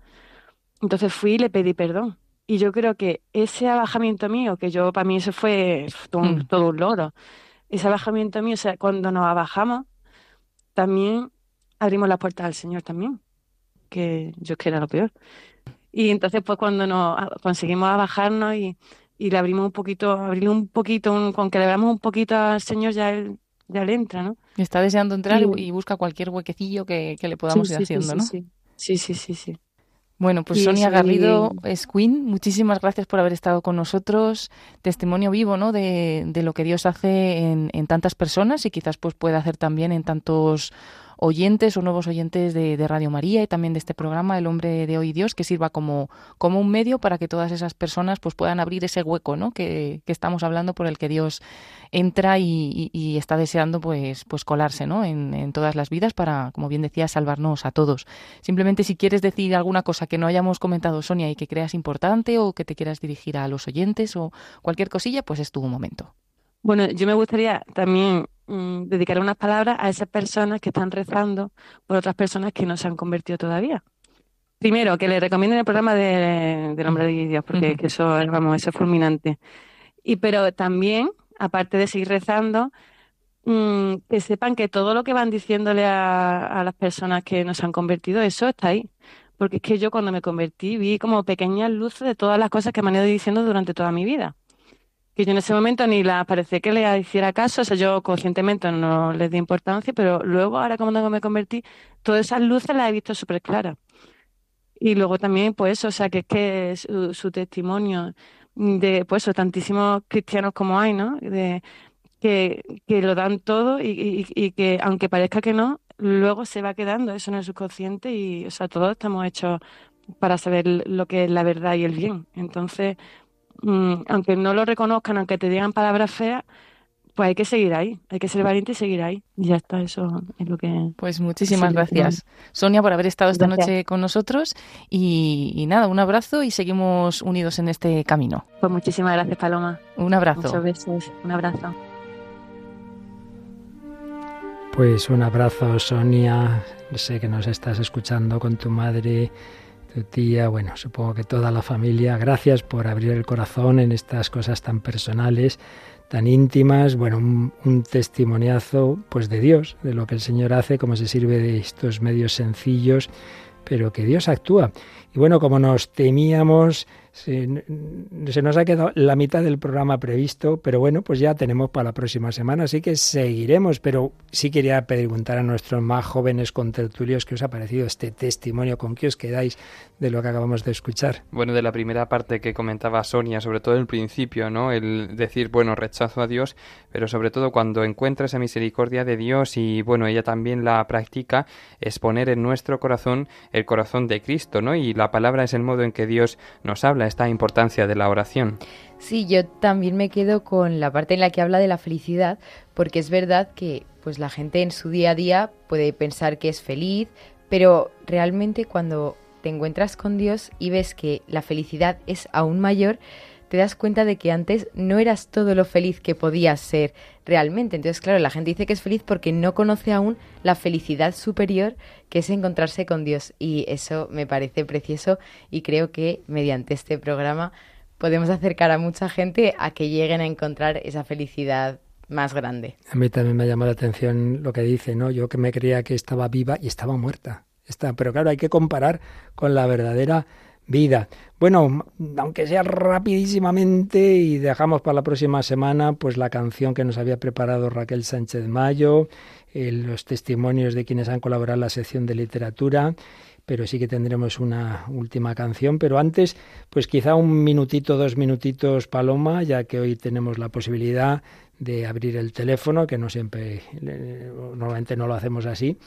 Speaker 14: Entonces fui y le pedí perdón. Y yo creo que ese abajamiento mío, que yo, para mí eso fue todo, un-
Speaker 4: Mm.
Speaker 14: todo un loro, ese abajamiento mío, o sea, cuando nos abajamos, también abrimos las puertas al Señor también, que yo es que era lo peor. Y entonces pues cuando nos a- conseguimos abajarnos y, y le abrimos un poquito, abrirle un poquito, un- con que le abramos un poquito al Señor ya él, ya él entra, ¿no?
Speaker 4: Está deseando entrar y,
Speaker 14: Y-
Speaker 4: busca cualquier huequecillo que, que le podamos
Speaker 14: Sí,
Speaker 4: ir
Speaker 14: sí, sí,
Speaker 4: haciendo,
Speaker 14: sí,
Speaker 4: ¿no?
Speaker 14: sí. Sí, sí, sí, sí.
Speaker 4: Bueno, pues Sonia Garrido es Queen. Muchísimas gracias por haber estado con nosotros. Testimonio vivo, ¿no? De, de lo que Dios hace en, en tantas personas y quizás pues pueda hacer también en tantos oyentes o nuevos oyentes de, Radio María y también de este programa, El Hombre de Hoy Dios, que sirva como, como un medio para que todas esas personas pues puedan abrir ese hueco ¿no? que, que estamos hablando por el que Dios entra y está deseando pues, pues colarse ¿no? en, en todas las vidas para, como bien decía, salvarnos a todos. Simplemente si quieres decir alguna cosa que no hayamos comentado, Sonia, y que creas importante o que te quieras dirigir a los oyentes o cualquier cosilla, pues es tu momento.
Speaker 14: Bueno, yo me gustaría también mm, dedicar unas palabras a esas personas que están rezando por otras personas que no se han convertido todavía. Primero, que le recomienden el programa de, del Hombre de Dios, porque que eso, es, vamos, eso es fulminante. Y pero también, aparte de seguir rezando, mm, que sepan que todo lo que van diciéndole a, a las personas que no se han convertido, eso está ahí. Porque es que yo cuando me convertí vi como pequeñas luces de todas las cosas que me han ido diciendo durante toda mi vida que yo en ese momento ni la parecía que le hiciera caso, o sea, yo conscientemente no les di importancia, pero luego, ahora cuando me convertí, todas esas luces las he visto súper claras. Y luego también, pues o sea, que es que su, testimonio de, pues tantísimos cristianos como hay, ¿no? De, que, que lo dan todo y- y que, aunque parezca que no, luego se va quedando eso en el subconsciente y, o sea, todos estamos hechos para saber lo que es la verdad y el bien. Entonces, mm, aunque no lo reconozcan, aunque te digan palabras feas, pues hay que seguir ahí, hay que ser valiente y seguir ahí. Y ya está, eso es lo que...
Speaker 4: Pues muchísimas
Speaker 14: Sí,
Speaker 4: gracias, Sonia, por haber estado esta
Speaker 14: Gracias.
Speaker 4: noche con nosotros y, y nada, un abrazo y seguimos unidos en este camino.
Speaker 14: Pues muchísimas gracias, Paloma.
Speaker 4: Un abrazo.
Speaker 14: Muchos besos. Un abrazo.
Speaker 2: Pues un abrazo, Sonia. Sé que nos estás escuchando con tu madre, tía, bueno, supongo que toda la familia. Gracias por abrir el corazón en estas cosas tan personales, tan íntimas. Bueno, un, un testimoniazo, pues de Dios, de lo que el Señor hace, cómo se sirve de estos medios sencillos, pero que Dios actúa. Y bueno, como nos temíamos, se, se nos ha quedado la mitad del programa previsto, pero bueno, pues ya tenemos para la próxima semana, así que seguiremos. Pero sí quería preguntar a nuestros más jóvenes contertulios qué os ha parecido este testimonio, con qué os quedáis de lo que acabamos de escuchar.
Speaker 6: Bueno, de la primera parte que comentaba Sonia, sobre todo el principio, ¿no? El decir, bueno, rechazo a Dios, pero sobre todo cuando encuentra esa misericordia de Dios y, bueno, ella también la practica, es poner en nuestro corazón el corazón de Cristo, ¿no? Y la palabra es el modo en que Dios nos habla, esta importancia de la oración.
Speaker 5: Sí, yo también me quedo con la parte en la que habla de la felicidad, porque es verdad que pues la gente en su día a día puede pensar que es feliz, pero realmente cuando te encuentras con Dios y ves que la felicidad es aún mayor, te das cuenta de que antes no eras todo lo feliz que podías ser realmente. Entonces, claro, la gente dice que es feliz porque no conoce aún la felicidad superior que es encontrarse con Dios. Y eso me parece precioso y creo que mediante este programa podemos acercar a mucha gente a que lleguen a encontrar esa felicidad más grande.
Speaker 2: A mí también me llamó la atención lo que dice, ¿no? Yo que me creía que estaba viva y estaba muerta. Está, pero claro, hay que comparar con la verdadera vida. Bueno, aunque sea rapidísimamente y dejamos para la próxima semana pues la canción que nos había preparado Raquel Sánchez Mayo, eh, los testimonios de quienes han colaborado en la sección de literatura, pero sí que tendremos una última canción, pero antes pues quizá un minutito, dos minutitos Paloma, ya que hoy tenemos la posibilidad de abrir el teléfono, que no siempre, eh, normalmente no lo hacemos así,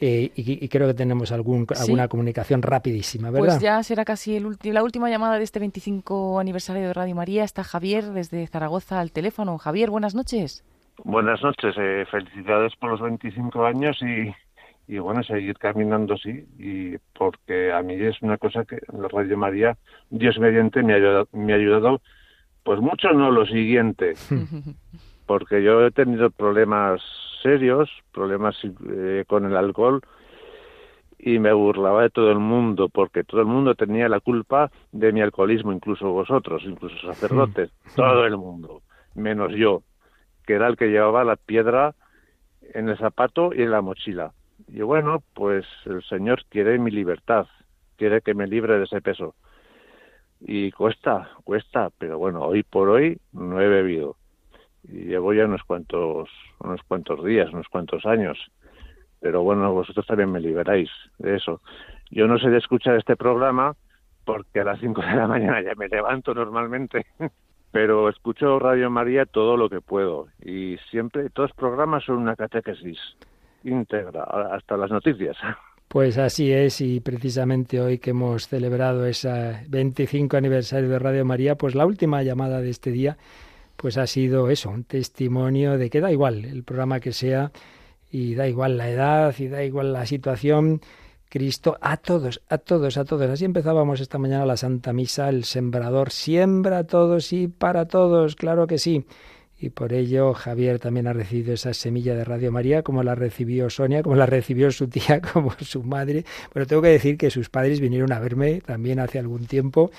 Speaker 2: eh, y, y creo que tenemos algún,
Speaker 4: Sí.
Speaker 2: alguna comunicación rapidísima, ¿verdad?
Speaker 4: Pues ya será casi el ulti- la última llamada de este 25 aniversario de Radio María. Está Javier desde Zaragoza al teléfono. Javier, buenas noches.
Speaker 15: Buenas noches, eh, felicidades por los 25 años y, y bueno, seguir caminando así, y porque a mí es una cosa que la Radio María, Dios mediante, me ha ayudado, me ha ayudado pues mucho, no lo siguiente, [laughs] porque yo he tenido problemas serios, problemas eh, con el alcohol, y me burlaba de todo el mundo, porque todo el mundo tenía la culpa de mi alcoholismo, incluso vosotros, incluso sacerdotes, [laughs] todo el mundo, menos yo, que era el que llevaba la piedra en el zapato y en la mochila. Y bueno, pues el Señor quiere mi libertad, quiere que me libre de ese peso. Y cuesta, cuesta, pero bueno, hoy por hoy no he bebido. Y llevo ya unos cuantos, unos cuantos días, unos cuantos años. Pero bueno, vosotros también me liberáis de eso. Yo no sé de escuchar este programa porque a las 5 de la mañana ya me levanto normalmente. [laughs] Pero escucho Radio María todo lo que puedo y siempre, todos los programas son una catequesis. íntegra, hasta las noticias. [laughs]
Speaker 2: Pues así es, y precisamente hoy que hemos celebrado ese 25 aniversario de Radio María, pues la última llamada de este día, pues ha sido eso, un testimonio de que da igual el programa que sea, y da igual la edad, y da igual la situación, Cristo a todos, a todos, a todos. Así empezábamos esta mañana la Santa Misa, el sembrador siembra a todos y para todos, claro que sí. Y por ello Javier también ha recibido esa semilla de Radio María, como la recibió Sonia, como la recibió su tía, [laughs] como su madre. Pero tengo que decir que sus padres vinieron a verme también hace algún tiempo.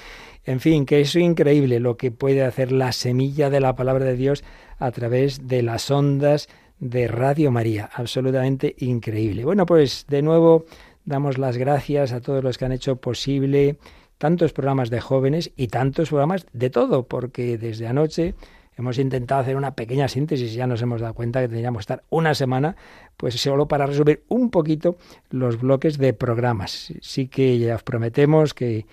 Speaker 2: En fin, que es increíble lo que puede hacer la semilla de la palabra de Dios a través de las ondas de Radio María. Absolutamente increíble. Bueno, pues de nuevo damos las gracias a todos los que han hecho posible tantos programas de jóvenes y tantos programas de todo, porque desde anoche hemos intentado hacer una pequeña síntesis ya nos hemos dado cuenta que teníamos que estar una semana, pues solo para resolver un poquito los bloques de programas. Sí que ya os prometemos que,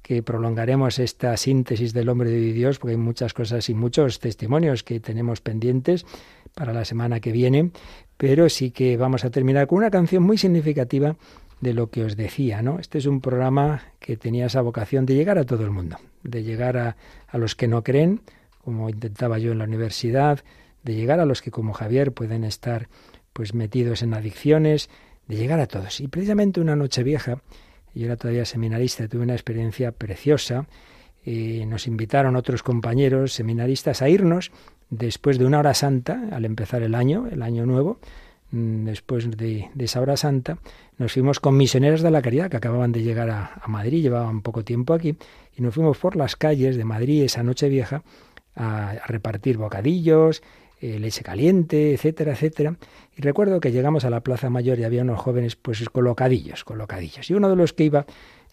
Speaker 2: que prolongaremos esta síntesis del hombre de Dios, porque hay muchas cosas y muchos testimonios que tenemos pendientes para la semana que viene, pero sí que vamos a terminar con una canción muy significativa de lo que os decía, ¿no? Este es un programa que tenía esa vocación de llegar a todo el mundo, de llegar a, a los que no creen, como intentaba yo en la universidad, de llegar a los que como Javier pueden estar pues metidos en adicciones, de llegar a todos. Y precisamente una noche vieja, yo era todavía seminarista, tuve una experiencia preciosa, eh, nos invitaron otros compañeros seminaristas a irnos después de una hora santa, al empezar el año, el año nuevo, después de, de, esa hora santa, nos fuimos con misioneras de la caridad que acababan de llegar a, a, Madrid, llevaban poco tiempo aquí, y nos fuimos por las calles de Madrid esa noche vieja a, repartir bocadillos, eh, leche caliente, etcétera, etcétera. Y recuerdo que llegamos a la Plaza Mayor y había unos jóvenes pues colocadillos, colocadillos. Y uno de los que iba,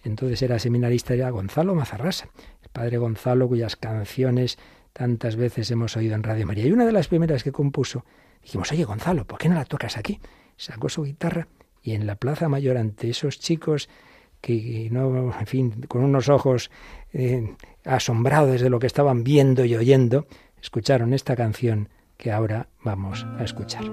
Speaker 2: entonces era seminarista, era Gonzalo Mazarrasa, el padre Gonzalo cuyas canciones tantas veces hemos oído en Radio María. Y una de las primeras que compuso, dijimos, oye Gonzalo, ¿por qué no la tocas aquí? Sacó su guitarra y en la Plaza Mayor ante esos chicos que no, en fin, con unos ojos eh, asombrados de lo que estaban viendo y oyendo, escucharon esta canción que ahora vamos a escuchar.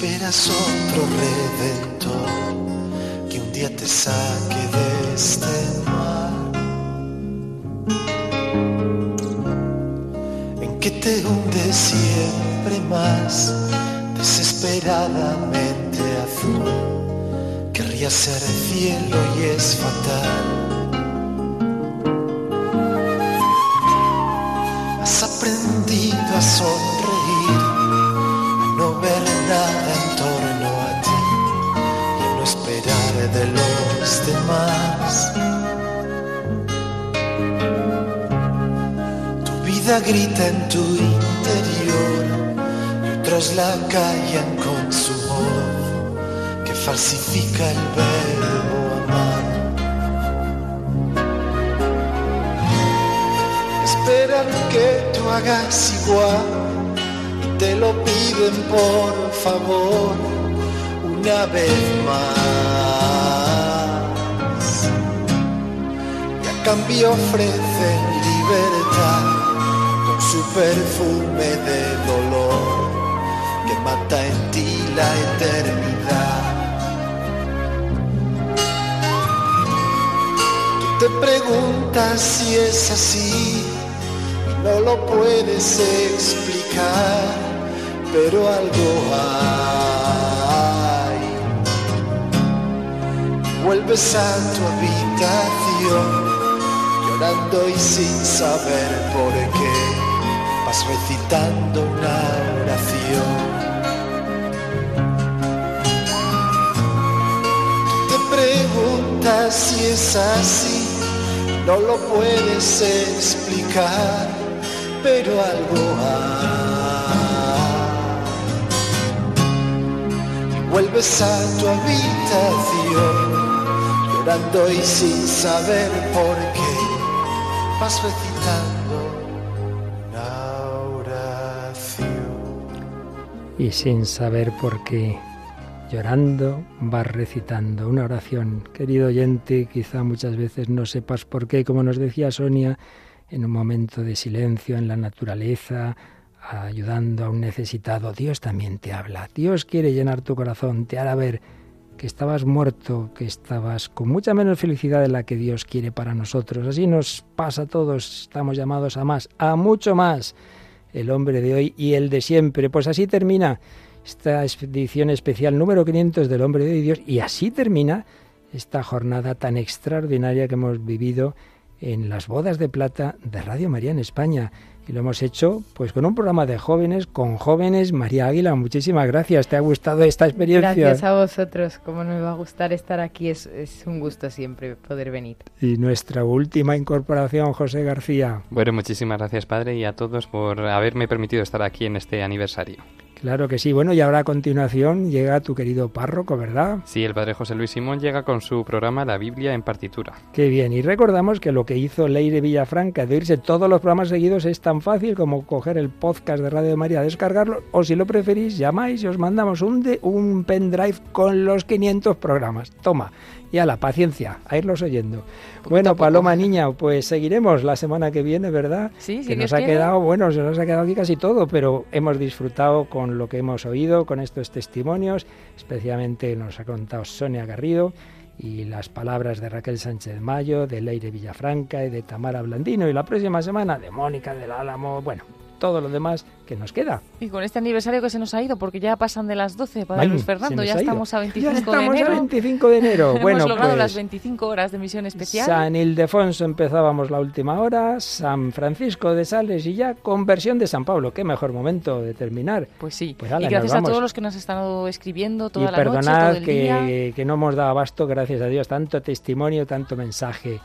Speaker 16: Esperas otro redentor que un día te saque de este mar. En que te hunde siempre más, desesperadamente azul. Querría ser cielo y es fatal. Has aprendido a sonreír, vida grita en tu interior y otros la callan con su voz que falsifica el verbo amar. esperan que tú hagas igual y te lo piden por favor una vez más. Y a cambio ofrecen libertad su perfume de dolor que mata en ti la eternidad. Tú te preguntas si es así no lo puedes explicar, pero algo hay. Vuelves a tu habitación, llorando y sin saber por qué, vas recitando una oración. Te preguntas si es así, no lo puedes explicar pero algo hay. Vuelves a tu habitación, llorando y sin saber por qué, vas recitando
Speaker 2: y sin saber por qué, llorando, vas recitando una oración. Querido oyente, quizá muchas veces no sepas por qué, como nos decía Sonia, en un momento de silencio en la naturaleza, ayudando a un necesitado, Dios también te habla. Dios quiere llenar tu corazón, te hará ver que estabas muerto, que estabas con mucha menos felicidad de la que Dios quiere para nosotros. Así nos pasa a todos, estamos llamados a más, a mucho más, el hombre de hoy y el de siempre. Pues así termina esta edición especial número 500 del hombre de Dios y así termina esta jornada tan extraordinaria que hemos vivido en las bodas de plata de Radio María en España. Y lo hemos hecho pues con un programa de jóvenes, con jóvenes. María Águila, muchísimas gracias. ¿Te ha gustado esta experiencia?
Speaker 5: Gracias a vosotros. Como no me va a gustar estar aquí, es, es un gusto siempre poder venir.
Speaker 2: Y nuestra última incorporación, José García.
Speaker 6: Bueno, muchísimas gracias, padre, y a todos por haberme permitido estar aquí en este aniversario.
Speaker 2: Claro que sí. Bueno, y ahora a continuación llega tu querido párroco, ¿verdad?
Speaker 6: Sí, el padre José Luis Simón llega con su programa La Biblia en partitura.
Speaker 2: Qué bien. Y recordamos que lo que hizo Leire Villafranca de oírse todos los programas seguidos es tan fácil como coger el podcast de Radio María, descargarlo, o si lo preferís, llamáis y os mandamos un, de, un pendrive con los 500 programas. Toma. Y a la paciencia, a irlos oyendo. Bueno, Paloma Niña, pues seguiremos la semana que viene, ¿verdad?
Speaker 4: Sí, sí.
Speaker 2: que nos ha quedado, bueno, se nos ha quedado aquí casi todo, pero hemos disfrutado con lo que hemos oído, con estos testimonios, especialmente nos ha contado Sonia Garrido y las palabras de Raquel Sánchez Mayo, de Leire Villafranca y de Tamara Blandino, y la próxima semana de Mónica del Álamo, bueno, todo lo demás que nos queda.
Speaker 4: Y con este aniversario que se nos ha ido, porque ya pasan de las 12, Padre Luis Fernando, ya estamos a 25
Speaker 2: Ya estamos
Speaker 4: de enero.
Speaker 2: a 25 de enero.
Speaker 4: Hemos
Speaker 2: bueno,
Speaker 4: logrado
Speaker 2: pues,
Speaker 4: las 25 horas de emisión especial.
Speaker 2: San Ildefonso empezábamos la última hora, San Francisco de Sales y ya conversión de San Pablo. Qué mejor momento de terminar.
Speaker 4: Pues sí.
Speaker 2: Pues ala,
Speaker 4: y gracias a todos los que nos han estado escribiendo toda
Speaker 2: y
Speaker 4: la noche, todo
Speaker 2: perdonad
Speaker 4: el día.
Speaker 2: que, que no hemos dado abasto, gracias a Dios, tanto testimonio, tanto mensaje.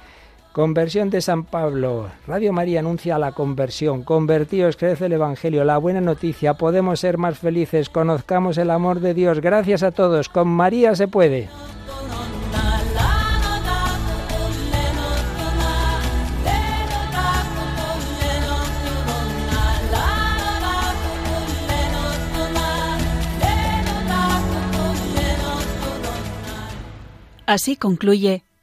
Speaker 2: Conversión de San Pablo. Radio María anuncia la conversión. Convertíos, crece el Evangelio, la buena noticia. Podemos ser más felices. Conozcamos el amor de Dios. Gracias a todos. Con María se puede.
Speaker 3: Así concluye